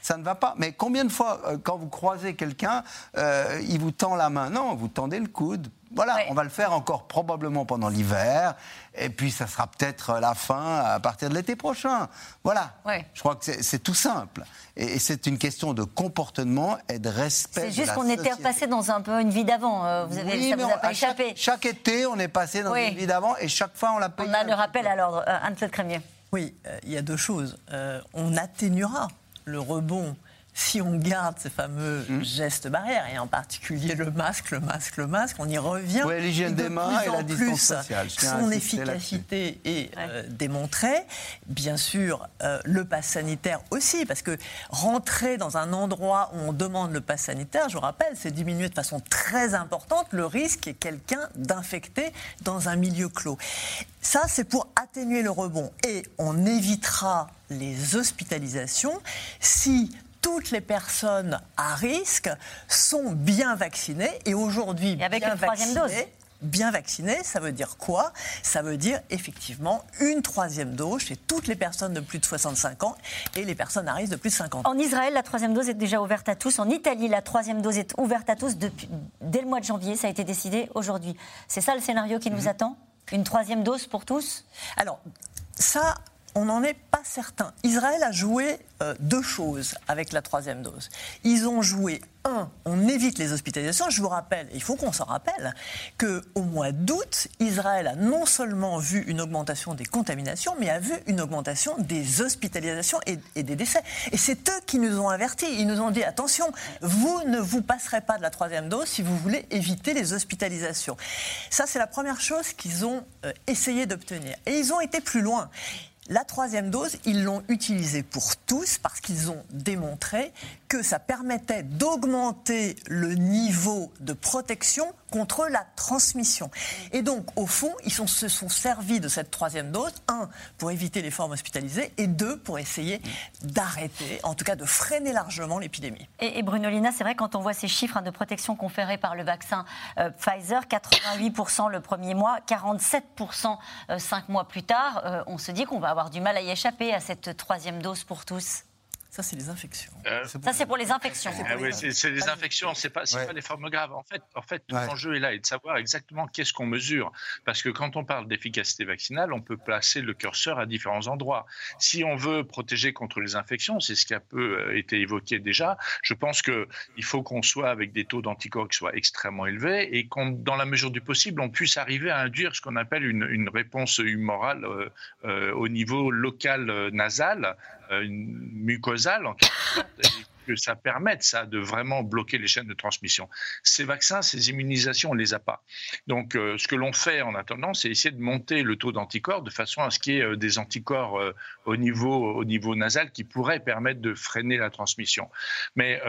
C: ça ne va pas. Mais combien de fois, euh, quand vous croisez quelqu'un, euh, il vous tend la main? Non, vous tendez le coude. Voilà, on va le faire encore probablement pendant l'hiver, et puis ça sera peut-être la fin à partir de l'été prochain. Voilà. Je crois que c'est tout simple. Et, c'est une question de comportement et de respect.
A: C'est juste qu'on était repassé dans un peu une vie d'avant. Euh, vous avez, ça vous a pas échappé.
C: Chaque, été, on est passé dans une vie d'avant, et chaque fois, on l'a payé.
A: On a le rappel à l'ordre. Anne-Claude Crémier.
B: Oui, il y a deux choses. on atténuera le rebond si on garde ces fameux mmh. gestes barrières, et en particulier le masque, le masque, le masque, on y revient.
C: Oui, l'hygiène des mains et la distance sociale.
B: Son efficacité est euh, démontrée. Bien sûr, euh, le pass sanitaire aussi, parce que rentrer dans un endroit où on demande le pass sanitaire, je vous rappelle, c'est diminuer de façon très importante le risque ait quelqu'un d'infecté dans un milieu clos. Ça, c'est pour atténuer le rebond. Et on évitera les hospitalisations si toutes les personnes à risque sont bien vaccinées et aujourd'hui bien une troisième dose. Bien vaccinées, ça veut dire quoi? Ça veut dire effectivement une troisième dose chez toutes les personnes de plus de 65 ans et les personnes à risque de plus de 50 ans.
A: En Israël, la troisième dose est déjà ouverte à tous. En Italie, la troisième dose est ouverte à tous depuis, dès le mois de janvier. Ça a été décidé aujourd'hui. C'est ça le scénario qui nous mhm. attend? Une troisième dose pour tous?
B: Alors, ça, on n'en est pas certain. Israël a joué euh, deux choses avec la troisième dose. Ils ont joué, un, on évite les hospitalisations. Je vous rappelle, il faut qu'on s'en rappelle, qu'au mois d'août, Israël a non seulement vu une augmentation des contaminations, mais a vu une augmentation des hospitalisations et, des décès. Et c'est eux qui nous ont avertis. Ils nous ont dit, attention, vous ne vous passerez pas de la troisième dose si vous voulez éviter les hospitalisations. Ça, c'est la première chose qu'ils ont euh, essayé d'obtenir. Et ils ont été plus loin. La troisième dose, ils l'ont utilisée pour tous parce qu'ils ont démontré que ça permettait d'augmenter le niveau de protection contre la transmission. Et donc, au fond, ils se sont servis de cette troisième dose, un, pour éviter les formes hospitalisées, et deux, pour essayer d'arrêter, en tout cas de freiner largement l'épidémie.
A: Et, Bruno Lina, c'est vrai, quand on voit ces chiffres hein, de protection conférés par le vaccin euh, Pfizer, 88% le premier mois, 47% euh, cinq mois plus tard, euh, on se dit qu'on va avoir du mal à y échapper à cette troisième dose pour tous.
B: Ça, c'est les infections.
A: Euh, ça, c'est pour les infections.
D: Ah c'est les infections, c'est pas, pas les formes graves. En fait, en fait l'enjeu est là et de savoir exactement qu'est-ce qu'on mesure. Parce que quand on parle d'efficacité vaccinale, on peut placer le curseur à différents endroits. Si on veut protéger contre les infections, c'est ce qui a peu euh, été évoqué déjà, je pense qu'il faut qu'on soit avec des taux d'anticorps qui soient extrêmement élevés et qu'on, dans la mesure du possible, on puisse arriver à induire ce qu'on appelle une, une, réponse humorale euh, au niveau local nasal une mucosale en quelque sorte, que ça permette ça de vraiment bloquer les chaînes de transmission. Ces vaccins, ces immunisations, on les a pas. Donc, euh, ce que l'on fait en attendant, c'est essayer de monter le taux d'anticorps de façon à ce qu'il y ait euh, des anticorps euh, au niveau au niveau nasal qui pourraient permettre de freiner la transmission. Mais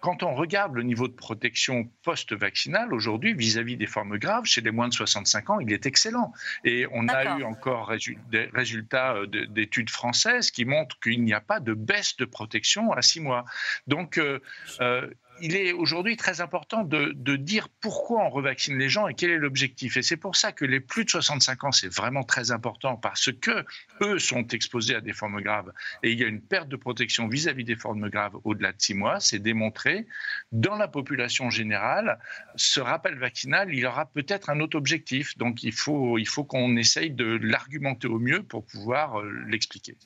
D: quand on regarde le niveau de protection post-vaccinale aujourd'hui vis-à-vis des formes graves chez les moins de 65 ans, il est excellent. Et on a eu encore des résultats d'études françaises qui montrent qu'il n'y a pas de baisse de protection à six mois. Donc, euh, euh, il est aujourd'hui très important de, dire pourquoi on revaccine les gens et quel est l'objectif. Et c'est pour ça que les plus de 65 ans, c'est vraiment très important parce que eux sont exposés à des formes graves. Et il y a une perte de protection vis-à-vis des formes graves au-delà de 6 mois. C'est démontré. Dans la population générale, ce rappel vaccinal, il aura peut-être un autre objectif. Donc il faut, il faut qu'on essaye de l'argumenter au mieux pour pouvoir euh, l'expliquer.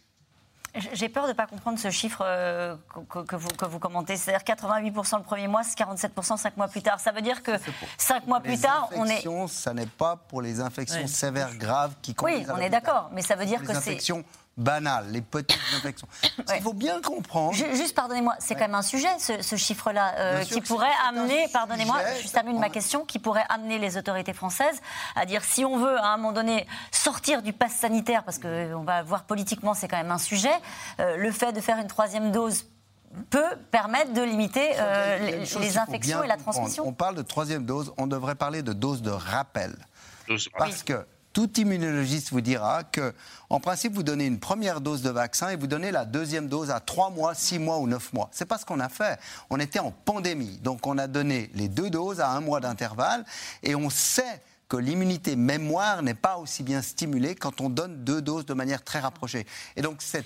A: J'ai peur de ne pas comprendre ce chiffre euh, que, vous, que vous commentez. C'est-à-dire 88% le premier mois, 47% 5 mois plus tard. Ça veut dire que 5 mois plus tard, on est.
C: Ça n'est pas pour les infections sévères graves qui
A: Oui, on est d'accord. Mais ça veut dire que c'est
C: banales, les petites infections. Il faut bien comprendre.
A: Juste, pardonnez-moi, c'est quand même un sujet, ce, chiffre-là, euh, qui pourrait amener, pardonnez-moi, juste termine ma question, qui pourrait amener les autorités françaises à dire si on veut, à un moment donné, sortir du pass sanitaire, parce qu'on va voir politiquement, c'est quand même un sujet, euh, le fait de faire une troisième dose peut permettre de limiter euh, les, infections et la transmission.
C: On parle de troisième dose, on devrait parler de dose de rappel. Parce que tout immunologiste vous dira que, en principe, vous donnez une première dose de vaccin et vous donnez la deuxième dose à 3 mois, 6 mois ou 9 mois. C'est pas ce qu'on a fait. On était en pandémie. Donc, on a donné les deux doses à un mois d'intervalle et on sait que l'immunité mémoire n'est pas aussi bien stimulée quand on donne deux doses de manière très rapprochée. Et donc, c'est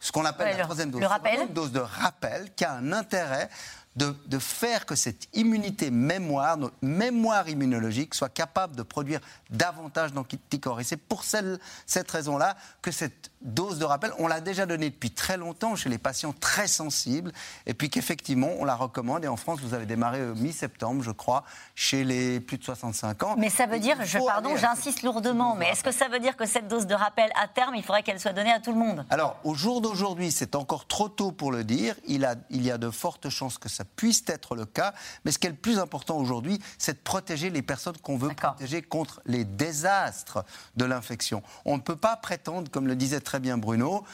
C: ce qu'on appelle la troisième dose.
A: Le rappel.
C: Une dose de rappel qui a un intérêt de, faire que cette immunité mémoire, notre mémoire immunologique, soit capable de produire davantage d'anticorps. Et c'est pour cette raison-là que cette dose de rappel, on l'a déjà donnée depuis très longtemps chez les patients très sensibles, et puis qu'effectivement, on la recommande. Et en France, vous avez démarré mi-septembre, je crois, chez les plus de 65 ans.
A: Mais ça veut dire, je, pardon, j'insiste lourdement, mais est-ce que ça veut dire que cette dose de rappel, à terme, il faudrait qu'elle soit donnée à tout le monde?
C: Alors, au jour d'aujourd'hui, c'est encore trop tôt pour le dire. Il, a, il y a de fortes chances que ça puisse être le cas. Mais ce qui est le plus important aujourd'hui, c'est de protéger les personnes qu'on veut protéger contre les désastres de l'infection. On ne peut pas prétendre, comme le disait très bien Bruno,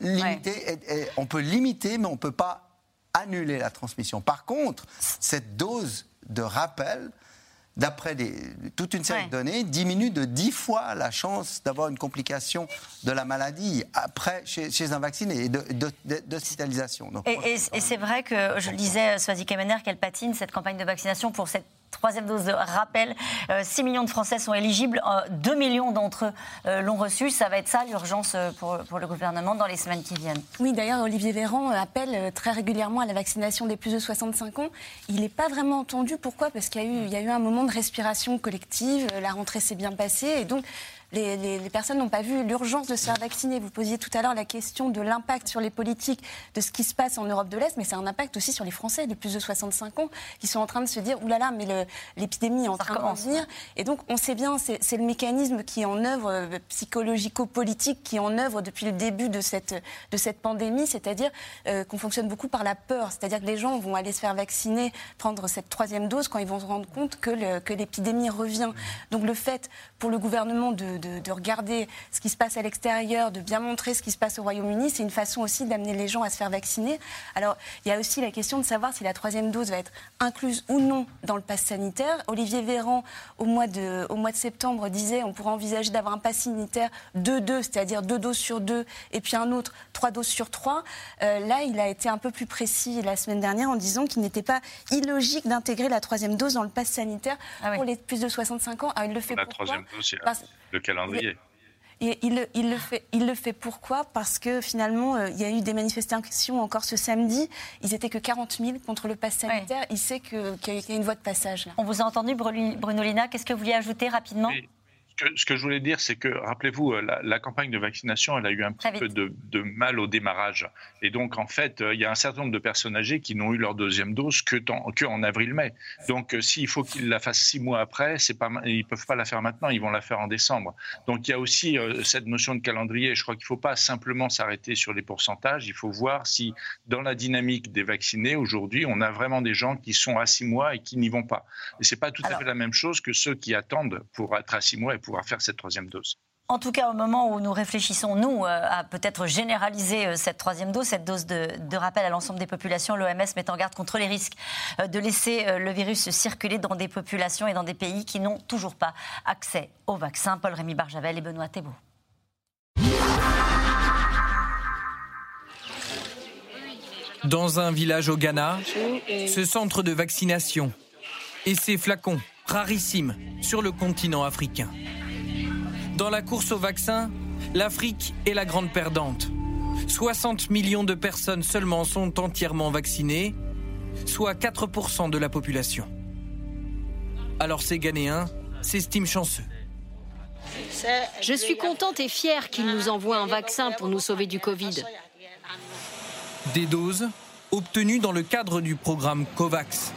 C: limiter, on peut limiter, mais on ne peut pas annuler la transmission. Par contre, cette dose de rappel, d'après toute une série de données, diminue de 10 fois la chance d'avoir une complication de la maladie après, chez, un vacciné et d'hospitalisation.
A: De, et, et, c'est vrai que, je le disais, Swazi Kemener, qu'elle patine cette campagne de vaccination pour cette troisième dose de rappel. 6 euh, millions de Français sont éligibles, 2 euh, millions d'entre eux euh, l'ont reçu. Ça va être ça l'urgence pour, pour, le gouvernement dans les semaines qui viennent.
F: Oui, d'ailleurs, Olivier Véran appelle très régulièrement à la vaccination des plus de 65 ans. Il n'est pas vraiment entendu. Pourquoi? Parce qu'il y, y a eu un moment de respiration collective, la rentrée s'est bien passée et donc les, personnes n'ont pas vu l'urgence de se faire vacciner. Vous posiez tout à l'heure la question de l'impact sur les politiques de ce qui se passe en Europe de l'Est, mais c'est un impact aussi sur les Français de plus de 65 ans qui sont en train de se dire oulala, mais l'épidémie est en train de venir. Et donc on sait bien, c'est le mécanisme qui est en œuvre euh, psychologico-politique qui est en œuvre depuis le début de cette, de cette pandémie, c'est-à-dire euh, qu'on fonctionne beaucoup par la peur, c'est-à-dire que les gens vont aller se faire vacciner, prendre cette troisième dose quand ils vont se rendre compte que l'épidémie revient. Donc le fait pour le gouvernement de de, regarder ce qui se passe à l'extérieur, de bien montrer ce qui se passe au Royaume-Uni. C'est une façon aussi d'amener les gens à se faire vacciner. Alors, il y a aussi la question de savoir si la troisième dose va être incluse ou non dans le pass sanitaire. Olivier Véran, au mois de, au mois de septembre, disait on pourrait envisager d'avoir un pass sanitaire 2-2, c'est-à-dire deux doses sur deux, et puis un autre, trois doses sur trois. Euh, là, il a été un peu plus précis la semaine dernière en disant qu'il n'était pas illogique d'intégrer la troisième dose dans le pass sanitaire ah pour les plus de 65 ans.
D: Alors, il le fait la troisième dose, le calendrier.
F: Et il, le fait, il le fait pourquoi? Parce que finalement, euh, il y a eu des manifestations encore ce samedi. Ils étaient que 40 000 contre le pass sanitaire. Il sait qu'il y a une voie de passage. Là.
A: On vous a entendu, Bruno Lina. Qu'est-ce que vous vouliez ajouter rapidement?
D: Ce que je voulais dire, c'est que, rappelez-vous, euh, la, campagne de vaccination, elle a eu un petit peu de, mal au démarrage. Et donc, en fait, euh, il y a un certain nombre de personnes âgées qui n'ont eu leur deuxième dose que, en avril-mai. Donc, euh, s'il faut qu'ils la fassent six mois après, c'est pas, ils ne peuvent pas la faire maintenant, ils vont la faire en décembre. Donc, il y a aussi cette notion de calendrier. Je crois qu'il ne faut pas simplement s'arrêter sur les pourcentages. Il faut voir si, dans la dynamique des vaccinés, aujourd'hui, on a vraiment des gens qui sont à six mois et qui n'y vont pas. Et ce n'est pas tout à fait la même chose que ceux qui attendent pour être à six mois et pouvoir faire cette troisième dose.
A: En tout cas, au moment où nous réfléchissons, nous, euh, à peut-être généraliser euh, cette troisième dose, cette dose de, rappel à l'ensemble des populations, l'OMS met en garde contre les risques euh, de laisser le virus circuler dans des populations et dans des pays qui n'ont toujours pas accès au vaccin. Paul-Rémy Barjavel et Benoît Thébault.
K: Dans un village au Ghana, ce centre de vaccination et ces flacons rarissimes sur le continent africain. Dans la course au vaccin, l'Afrique est la grande perdante. 60 millions de personnes seulement sont entièrement vaccinées, soit 4% de la population. Alors ces Ghanéens s'estiment chanceux.
T: Je suis contente et fière qu'ils nous envoient un vaccin pour nous sauver du Covid.
K: Des doses obtenues dans le cadre du programme COVAX,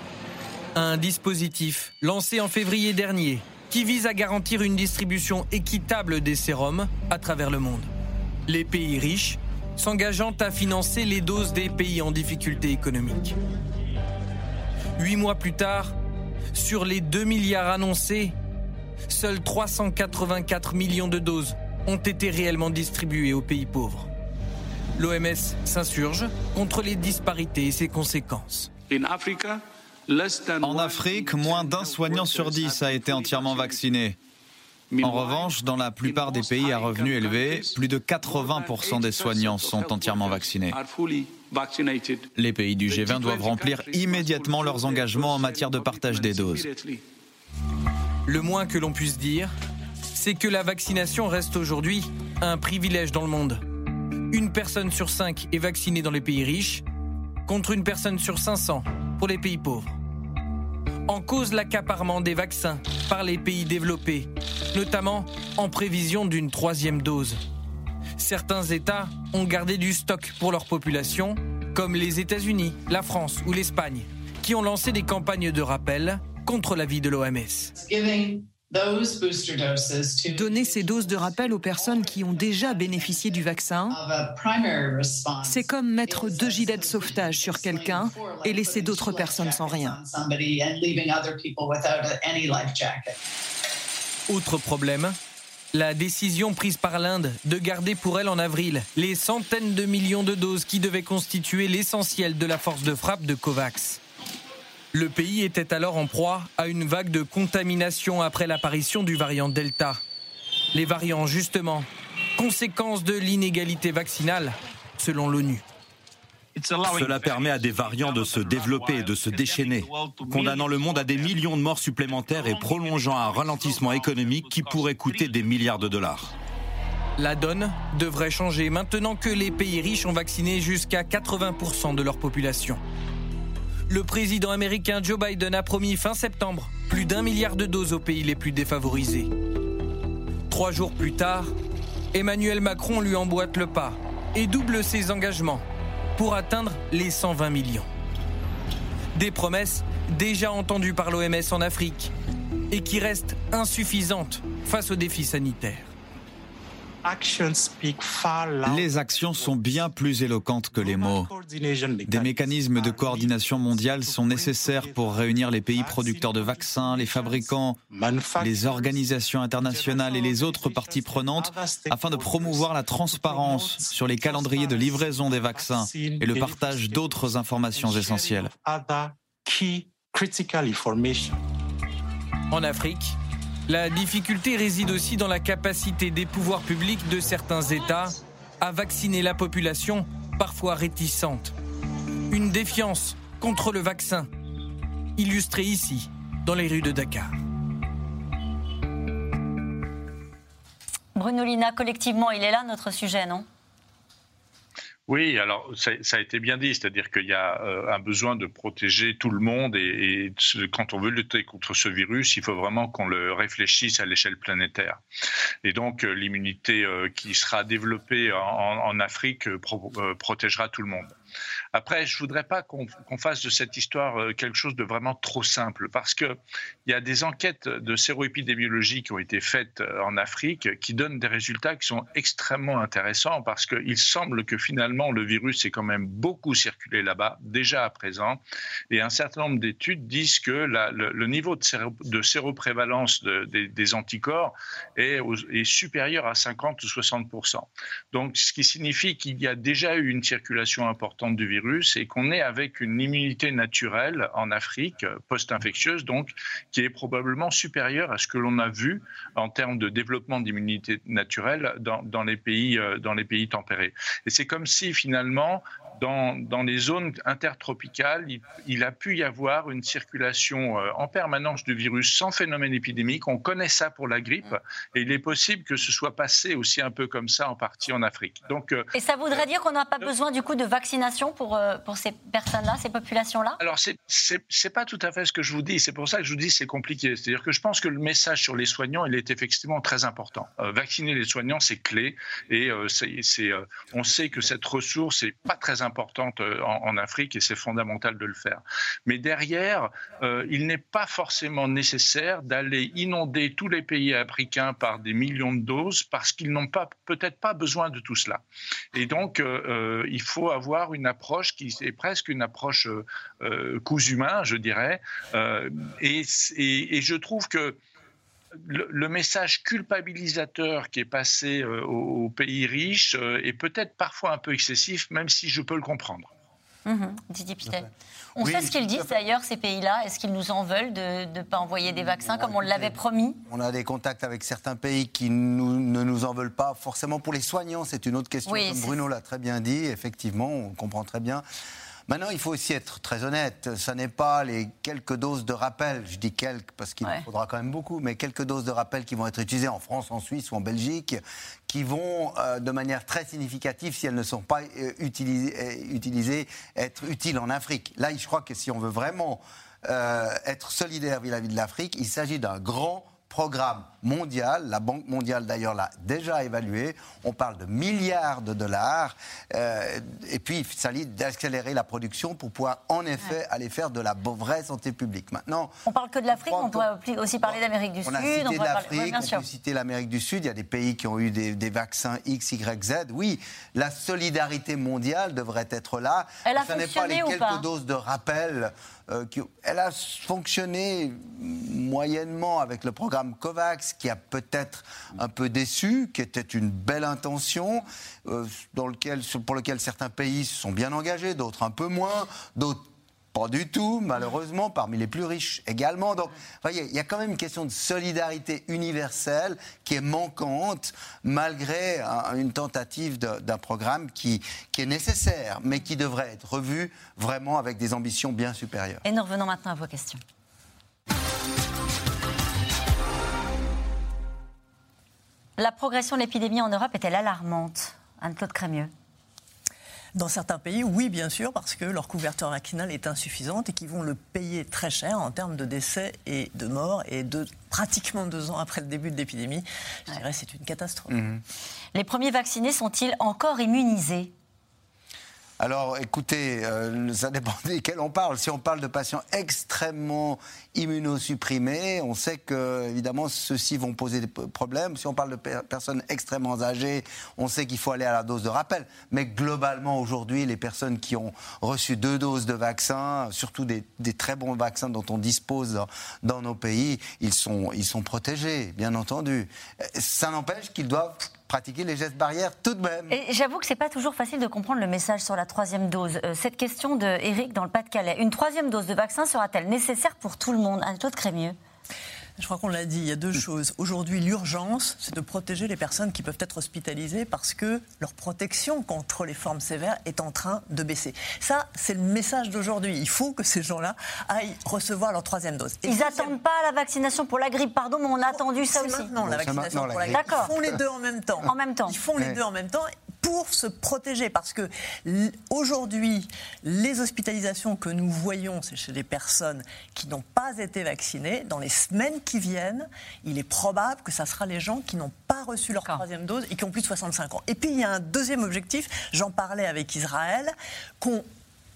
K: un dispositif lancé en février dernier qui vise à garantir une distribution équitable des sérums à travers le monde. Les pays riches s'engageant à financer les doses des pays en difficulté économique. Huit mois plus tard, sur les 2 milliards annoncés, seuls 384 millions de doses ont été réellement distribuées aux pays pauvres. L'OMS s'insurge contre les disparités et ses conséquences.
H: En Afrique, moins d'un soignant sur dix a été entièrement vacciné. En revanche, dans la plupart des pays à revenus élevés, plus de 80% des soignants sont entièrement vaccinés. Les pays du G20 doivent remplir immédiatement leurs engagements en matière de partage des doses.
K: Le moins que l'on puisse dire, c'est que la vaccination reste aujourd'hui un privilège dans le monde. Une personne sur cinq est vaccinée dans les pays riches, contre une personne sur 500 pour les pays pauvres en cause l'accaparement des vaccins par les pays développés, notamment en prévision d'une troisième dose. Certains États ont gardé du stock pour leur population, comme les États-Unis, la France ou l'Espagne, qui ont lancé des campagnes de rappel contre l'avis de l'OMS.
J: Donner ces doses de rappel aux personnes qui ont déjà bénéficié du vaccin, c'est comme mettre deux gilets de sauvetage sur quelqu'un et laisser d'autres personnes sans rien.
K: Autre problème, la décision prise par l'Inde de garder pour elle en avril les centaines de millions de doses qui devaient constituer l'essentiel de la force de frappe de COVAX. Le pays était alors en proie à une vague de contamination après l'apparition du variant Delta. Les variants, justement, conséquence de l'inégalité vaccinale, selon l'ONU.
U: Cela permet à des variants de se développer et de se déchaîner, condamnant le monde à des millions de morts supplémentaires et prolongeant un ralentissement économique qui pourrait coûter des milliards de dollars.
K: La donne devrait changer maintenant que les pays riches ont vacciné jusqu'à 80% de leur population. Le président américain Joe Biden a promis fin septembre plus d'un milliard de doses aux pays les plus défavorisés. Trois jours plus tard, Emmanuel Macron lui emboîte le pas et double ses engagements pour atteindre les 120 millions. Des promesses déjà entendues par l'OMS en Afrique et qui restent insuffisantes face aux défis sanitaires.
H: Les actions sont bien plus éloquentes que les mots. Des mécanismes de coordination mondiale sont nécessaires pour réunir les pays producteurs de vaccins, les fabricants, les organisations internationales et les autres parties prenantes afin de promouvoir la transparence sur les calendriers de livraison des vaccins et le partage d'autres informations essentielles.
K: En Afrique, la difficulté réside aussi dans la capacité des pouvoirs publics de certains États à vacciner la population, parfois réticente. Une défiance contre le vaccin, illustrée ici, dans les rues de Dakar.
A: Bruno Lina, collectivement, il est là notre sujet, non?
D: Oui, alors ça, a été bien dit, c'est-à-dire qu'il y a euh, un besoin de protéger tout le monde et, quand on veut lutter contre ce virus, il faut vraiment qu'on le réfléchisse à l'échelle planétaire. Et donc euh, l'immunité euh, qui sera développée en, Afrique protégera tout le monde. Après, je voudrais pas qu'on fasse de cette histoire euh, quelque chose de vraiment trop simple, parce qu'il y a des enquêtes de séroépidémiologie qui ont été faites euh, en Afrique qui donnent des résultats qui sont extrêmement intéressants, parce qu'il semble que finalement le virus est quand même beaucoup circulé là-bas, déjà à présent, et un certain nombre d'études disent que le, niveau de, séroprévalence des, anticorps est supérieur à 50 ou 60% Donc, ce qui signifie qu'il y a déjà eu une circulation importante du virus et qu'on est avec une immunité naturelle en Afrique, post-infectieuse donc, qui est probablement supérieure à ce que l'on a vu en termes de développement d'immunité naturelle dans, dans, les pays, euh, dans les pays tempérés. Et c'est comme si finalement, dans, les zones intertropicales, il, a pu y avoir une circulation euh, en permanence du virus sans phénomène épidémique. On connaît ça pour la grippe et il est possible que ce soit passé aussi un peu comme ça en partie en Afrique.
A: Donc, euh, et ça voudrait dire qu'on n'a pas besoin du coup de vaccination pour, euh, pour ces personnes-là, ces populations-là?
D: Alors, c'est n'est pas tout à fait ce que je vous dis. C'est pour ça que je vous dis c'est compliqué. C'est-à-dire que je pense que le message sur les soignants, il est effectivement très important. vacciner les soignants, c'est clé et c'est on sait que cette ressource n'est pas très importante importante euh, en, Afrique et c'est fondamental de le faire. Mais derrière, euh, il n'est pas forcément nécessaire d'aller inonder tous les pays africains par des millions de doses parce qu'ils n'ont pas peut-être pas besoin de tout cela. Et donc, euh, il faut avoir une approche qui est presque une approche euh, humain, je dirais. Et, je trouve que le, message culpabilisateur qui est passé aux, pays riches est peut-être parfois un peu excessif, même si je peux le comprendre.
A: Mhm, Didier Pitet. On sait ce qu'ils disent d'ailleurs, ces pays-là. Est-ce qu'ils nous en veulent de ne pas envoyer des vaccins comme on l'avait promis?
C: On a des contacts avec certains pays qui ne nous en veulent pas forcément pour les soignants. C'est une autre question, comme Bruno l'a très bien dit. Effectivement, on comprend très bien. Maintenant, il faut aussi être très honnête. Ce n'est pas les quelques doses de rappel, je dis quelques parce qu'il faudra quand même beaucoup, mais quelques doses de rappel qui vont être utilisées en France, en Suisse ou en Belgique, qui vont euh, de manière très significative, si elles ne sont pas euh, utilisées, euh, utilisées, être utiles en Afrique. Là, je crois que si on veut vraiment être solidaire vis à -vis de l'Afrique, il s'agit d'un grand programme mondial. La Banque mondiale, d'ailleurs, l'a déjà évalué. On parle de milliards de dollars. Euh, et puis, il s'agit d'accélérer la production pour pouvoir, en effet, aller faire de la vraie santé publique. Maintenant.
A: On parle que de l'Afrique, on pourrait aussi parler d'Amérique du
C: on
A: Sud.
C: A cité on l'Afrique, on peut citer l'Amérique du Sud. Il y a des pays qui ont eu des, vaccins X, Y, Z. Oui, la solidarité mondiale devrait être là.
A: Elle a Ce n'est pas
C: les quelques doses de rappel. Euh, elle a fonctionné moyennement avec le programme COVAX qui a peut-être un peu déçu, qui était une belle intention, euh, dans lequel, pour lequel certains pays se sont bien engagés, d'autres un peu moins, d'autres pas du tout, malheureusement, parmi les plus riches également. Donc, voyez, il y a quand même une question de solidarité universelle qui est manquante, malgré une tentative d'un programme qui, qui est nécessaire, mais qui devrait être revu vraiment avec des ambitions bien supérieures.
A: Et nous revenons maintenant à vos questions. La progression de l'épidémie en Europe est-elle alarmante? Anne-Claude Crémieux.
B: Dans certains pays, oui, bien sûr, parce que leur couverture vaccinale est insuffisante et qu'ils vont le payer très cher en termes de décès et de morts. Et de pratiquement deux ans après le début de l'épidémie, je dirais c'est une catastrophe.
A: Mhm. Les premiers vaccinés sont-ils encore immunisés?
C: Alors écoutez, euh, ça dépend desquels on parle. Si on parle de patients extrêmement immunosupprimés, on sait que évidemment ceux-ci vont poser des problèmes. Si on parle de personnes extrêmement âgées, on sait qu'il faut aller à la dose de rappel. Mais globalement aujourd'hui, les personnes qui ont reçu deux doses de vaccin, surtout des, très bons vaccins dont on dispose dans, dans nos pays, ils sont, ils sont protégés, bien entendu. Ça n'empêche qu'ils doivent pratiquer les gestes barrières tout de même.
A: Et j'avoue que c'est pas toujours facile de comprendre le message sur la troisième dose. Euh, cette question de dans le Pas-de-Calais. Une troisième dose de vaccin sera-t-elle nécessaire pour tout le monde? Anne-Claude Crémieux
B: je crois qu'on l'a dit, il y a deux choses. Aujourd'hui, l'urgence, c'est de protéger les personnes qui peuvent être hospitalisées parce que leur protection contre les formes sévères est en train de baisser. Ça, c'est le message d'aujourd'hui. Il faut que ces gens-là aillent recevoir leur troisième dose.
A: Ils n'attendent pas la vaccination pour la grippe, pardon, mais on a attendu ça aussi.
B: Non, la vaccination pour la grippe. Ils font les deux en même temps.
A: En même temps.
B: Ils font les deux en même temps pour se protéger. Parce que aujourd'hui, les hospitalisations que nous voyons, c'est chez des personnes qui n'ont pas été vaccinées. Dans les semaines qui viennent, il est probable que ça sera les gens qui n'ont pas reçu leur troisième dose et qui ont plus de 65 ans. Et puis, il y a un deuxième objectif, j'en parlais avec Israël, qu'on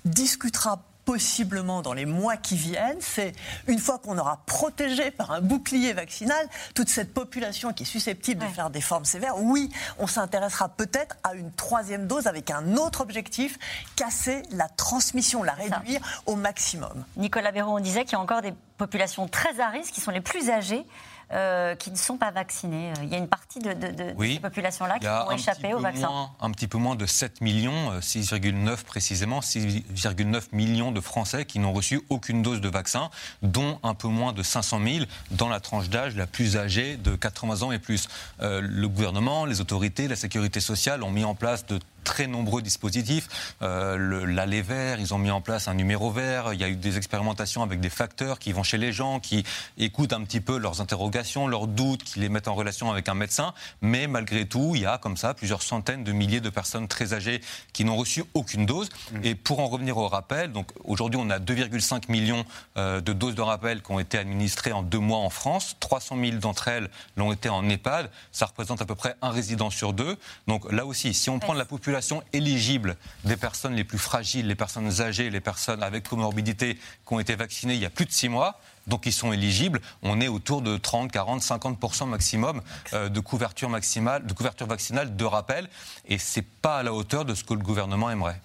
B: discutera possiblement dans les mois qui viennent, c'est une fois qu'on aura protégé par un bouclier vaccinal toute cette population qui est susceptible de faire des formes sévères, oui, on s'intéressera peut-être à une troisième dose avec un autre objectif, casser la transmission, la réduire au maximum.
A: Nicolas Béraud, on disait qu'il y a encore des populations très à risque qui sont les plus âgées euh, qui ne sont pas vaccinés. Il y a une partie de, ces populations-là qui ont échappé au vaccin.
E: un petit peu moins de 7 millions, 6,9 euh, précisément, 6,9 millions de Français qui n'ont reçu aucune dose de vaccin, dont un peu moins de 500 000 dans la tranche d'âge la plus âgée de 80 ans et plus. Euh, le gouvernement, les autorités, la sécurité sociale ont mis en place de très nombreux dispositifs. Euh, L'allée vert, ils ont mis en place un numéro vert. Il y a eu des expérimentations avec des facteurs qui vont chez les gens, qui écoutent un petit peu leurs interrogations, leurs doutes, qui les mettent en relation avec un médecin. Mais malgré tout, il y a comme ça plusieurs centaines de milliers de personnes très âgées qui n'ont reçu aucune dose. Mmh. Et pour en revenir au rappel, donc aujourd'hui on a 2,5 millions euh, de doses de rappel qui ont été administrées en deux mois en France. 300 000 d'entre elles l'ont été en EHPAD. Ça représente à peu près un résident sur deux. Donc là aussi, si on prend la population éligible des personnes les plus fragiles, les personnes âgées, les personnes avec comorbidité qui ont été vaccinées il y a plus de six mois, donc ils sont éligibles. On est autour de 30, 40, 50% maximum euh, de couverture maximale, de couverture vaccinale de rappel, et c'est pas à la hauteur de ce que le gouvernement aimerait.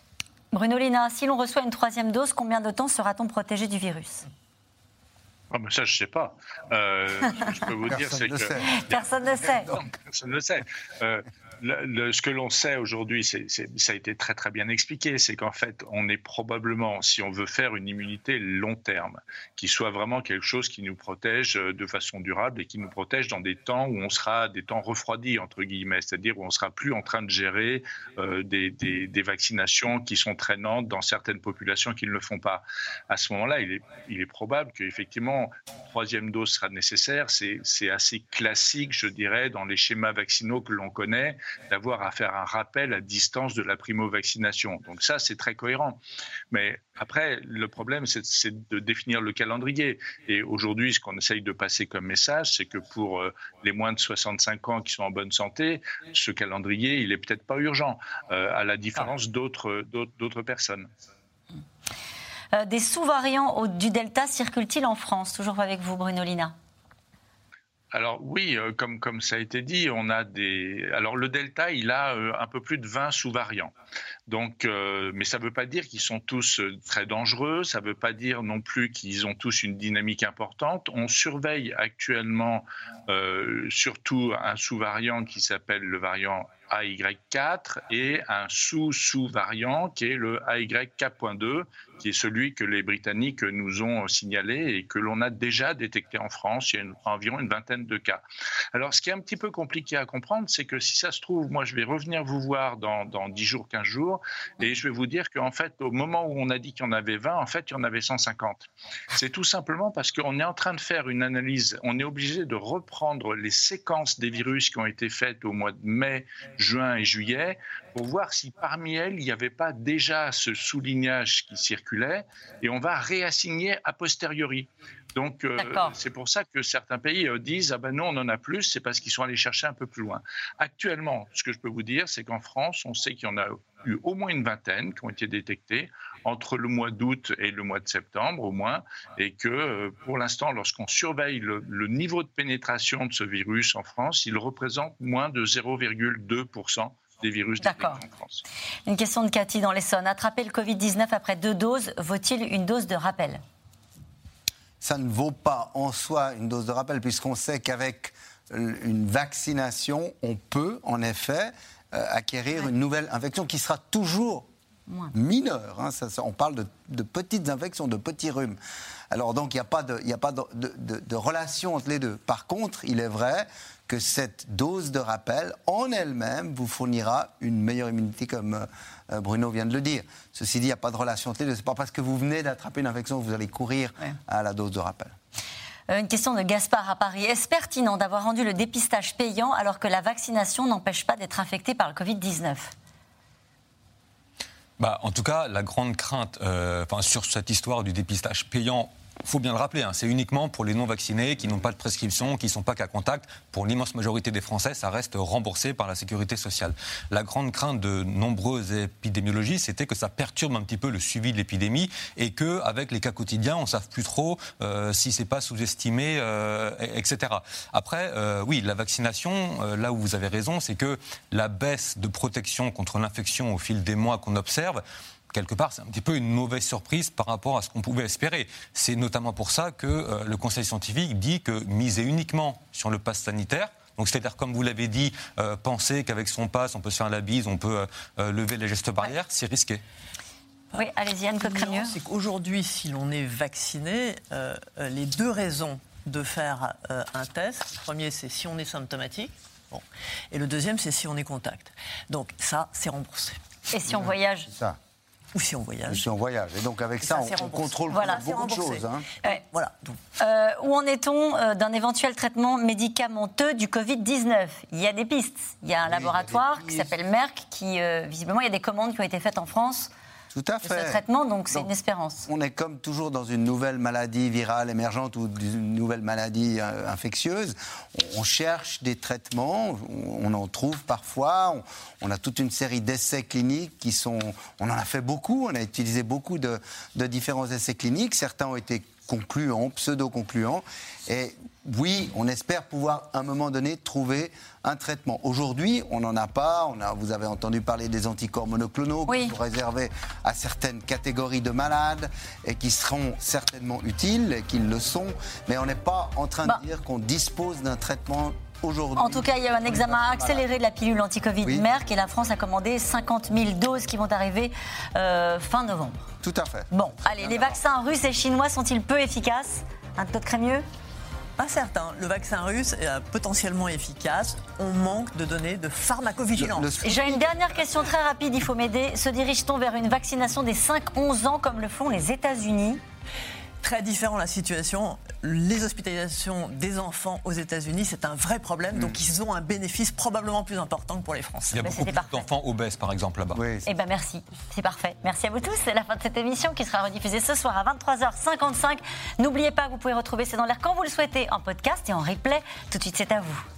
A: Bruno Lina, si l'on reçoit une troisième dose, combien de temps sera-t-on protégé du virus?
D: Ah, ça, je ne sais pas. Euh, ce que je peux vous dire, c'est que.
A: Personne ne sait.
D: personne ne sait. Euh, ce que l'on sait aujourd'hui, ça a été très très bien expliqué, c'est qu'en fait, on est probablement, si on veut faire une immunité long terme, qui soit vraiment quelque chose qui nous protège euh, de façon durable et qui nous protège dans des temps où on sera des temps refroidis entre guillemets, c'est-à-dire où on sera plus en train de gérer euh, des, vaccinations qui sont traînantes dans certaines populations qui ne le font pas. À ce moment-là, il est, il est probable qu'effectivement, une troisième dose sera nécessaire. C'est assez classique, je dirais, dans les schémas vaccinaux que l'on connaît d'avoir à faire un rappel à distance de la primo-vaccination. Donc ça, c'est très cohérent. Mais après, le problème, c'est de définir le calendrier. Et aujourd'hui, ce qu'on essaye de passer comme message, c'est que pour euh, les moins de 65 ans qui sont en bonne santé, ce calendrier, il est peut-être pas urgent, euh, à la différence ah. d'autres personnes.
A: Euh, des sous-variants du Delta circulent-ils en France? Toujours avec vous, Bruno Lina
D: alors oui, euh, comme, ça a été dit, on a des. Alors le delta, il a euh, un peu plus de 20 sous-variants. Donc, euh, mais ça ne veut pas dire qu'ils sont tous très dangereux. Ça ne veut pas dire non plus qu'ils ont tous une dynamique importante. On surveille actuellement surtout un sous-variant qui s'appelle le variant AY4 et un sous-sous-variant qui est le AY4.2 qui est celui que les Britanniques nous ont signalé et que l'on a déjà détecté en France. Il y a environ une vingtaine de cas. Alors, ce qui est un petit peu compliqué à comprendre, c'est que si ça se trouve, moi, je vais revenir vous voir dans, dans 10 jours, 15 jours, et je vais vous dire qu'en fait, au moment où on a dit qu'il y en avait 20, en fait, il y en avait 150. C'est tout simplement parce qu'on est en train de faire une analyse, on est obligé de reprendre les séquences des virus qui ont été faites au mois de mai, juin et juillet pour voir si parmi elles, il n'y avait pas déjà ce soulignage qui circulait, et on va réassigner a posteriori. Donc, euh, c'est pour ça que certains pays euh, disent Ah ben non, on en a plus, c'est parce qu'ils sont allés chercher un peu plus loin. Actuellement, ce que je peux vous dire, c'est qu'en France, on sait qu'il y en a eu au moins une vingtaine qui ont été détectés entre le mois d'août et le mois de septembre au moins, et que euh, pour l'instant, lorsqu'on surveille le, le, niveau de pénétration de ce virus en France, il représente moins de 0,2% des virus D'accord. en France.
A: Une question de Cathy dans l'Essonne. Attraper le Covid-19 après deux doses, vaut-il une dose de rappel?
C: Ça ne vaut pas en soi une dose de rappel, puisqu'on sait qu'avec une vaccination, on peut en effet euh, acquérir une nouvelle infection qui sera toujours mineure. Hein. on parle de, petites infections, de petits rhumes. Alors donc il n'y a pas, de, a pas de, de, relation entre les deux. Par contre, il est vrai que cette dose de rappel, en elle-même, vous fournira une meilleure immunité, comme euh, Bruno vient de le dire. Ceci dit, il n'y a pas de relation entre les deux. Ce n'est pas parce que vous venez d'attraper une infection que vous allez courir à la dose de rappel.
A: Euh, une question de Gaspard à Paris. Est-ce pertinent d'avoir rendu le dépistage payant alors que la vaccination n'empêche pas d'être infecté par le Covid-19
E: bah, en tout cas, la grande crainte euh, sur cette histoire du dépistage payant faut bien le rappeler, hein, c'est uniquement pour les non-vaccinés qui n'ont pas de prescription, qui ne sont pas qu'à contact. Pour l'immense majorité des Français, ça reste remboursé par la sécurité sociale. La grande crainte de nombreuses épidémiologistes, c'était que ça perturbe un petit peu le suivi de l'épidémie et qu'avec les cas quotidiens, on ne savent plus trop euh, si c'est pas sous-estimé, euh, etc. Après, euh, oui, la vaccination, euh, là où vous avez raison, c'est que la baisse de protection contre l'infection au fil des mois qu'on observe, quelque part, c'est un petit peu une mauvaise surprise par rapport à ce qu'on pouvait espérer. C'est notamment pour ça que euh, le Conseil scientifique dit que miser uniquement sur le pass sanitaire, donc c'est-à-dire, comme vous l'avez dit, euh, penser qu'avec son pass, on peut se faire la bise, on peut euh, lever les gestes barrières, c'est risqué.
A: Oui, allez-y, Anne Crémieux.
B: C'est qu'aujourd'hui, si l'on est vacciné, les deux raisons de faire un test, le premier, c'est si on est symptomatique, bon, et le deuxième, c'est si on est contact. Donc ça, c'est remboursé.
A: Et si on voyage
C: ça.
B: Ou si on voyage.
C: Ou si on voyage. Et donc avec ça, on, contrôle beaucoup de choses. Hein.
A: Voilà. Euh, où en est-on euh, d'un éventuel traitement médicamenteux du Covid-19 Il y a des pistes. Il y a un laboratoire qui s'appelle Merck, qui euh, visiblement, il y a des commandes qui ont été faites en France
C: tout à fait.
A: Ce traitement, donc c'est une espérance.
C: On est comme toujours dans une nouvelle maladie virale émergente ou une nouvelle maladie euh, infectieuse. On, cherche des traitements, on, en trouve parfois. On, a toute une série d'essais cliniques qui sont. On en a fait beaucoup, on a utilisé beaucoup de, de différents essais cliniques. Certains ont été concluants, pseudo-concluants. Et oui, on espère pouvoir à un moment donné trouver un traitement. Aujourd'hui, on n'en a pas. On a, vous avez entendu parler des anticorps monoclonaux qui sont réservés à certaines catégories de malades et qui seront certainement utiles, et qu'ils le sont. Mais on n'est pas en train de bah. dire qu'on dispose d'un traitement aujourd'hui.
A: En tout cas, il y a un examen accéléré de la pilule anti-Covid Merck et la France a commandé 50 000 doses qui vont arriver euh, fin novembre.
C: Tout à fait.
A: Bon, allez, les vaccins russes et chinois sont-ils peu efficaces? Un Claude Crémieux?
B: Pas certain. Le vaccin russe est euh, potentiellement efficace. On manque de données de pharmacovigilance.
A: J'ai une dernière question très rapide, il faut m'aider. Se dirige-t-on vers une vaccination des 5-11 ans comme le font les États-Unis?
B: Très différent la situation. Les hospitalisations des enfants aux États-Unis, c'est un vrai problème. Hmm. Donc, ils ont un bénéfice probablement plus important que pour les Français.
E: Il y a beaucoup d'enfants obèses, par exemple, là-bas.
A: Oui. Eh bien, merci. C'est parfait. Merci à vous tous. C'est la fin de cette émission qui sera rediffusée ce soir à 23h55. N'oubliez pas, vous pouvez retrouver C'est dans l'air quand vous le souhaitez en podcast et en replay. Tout de suite, c'est à vous.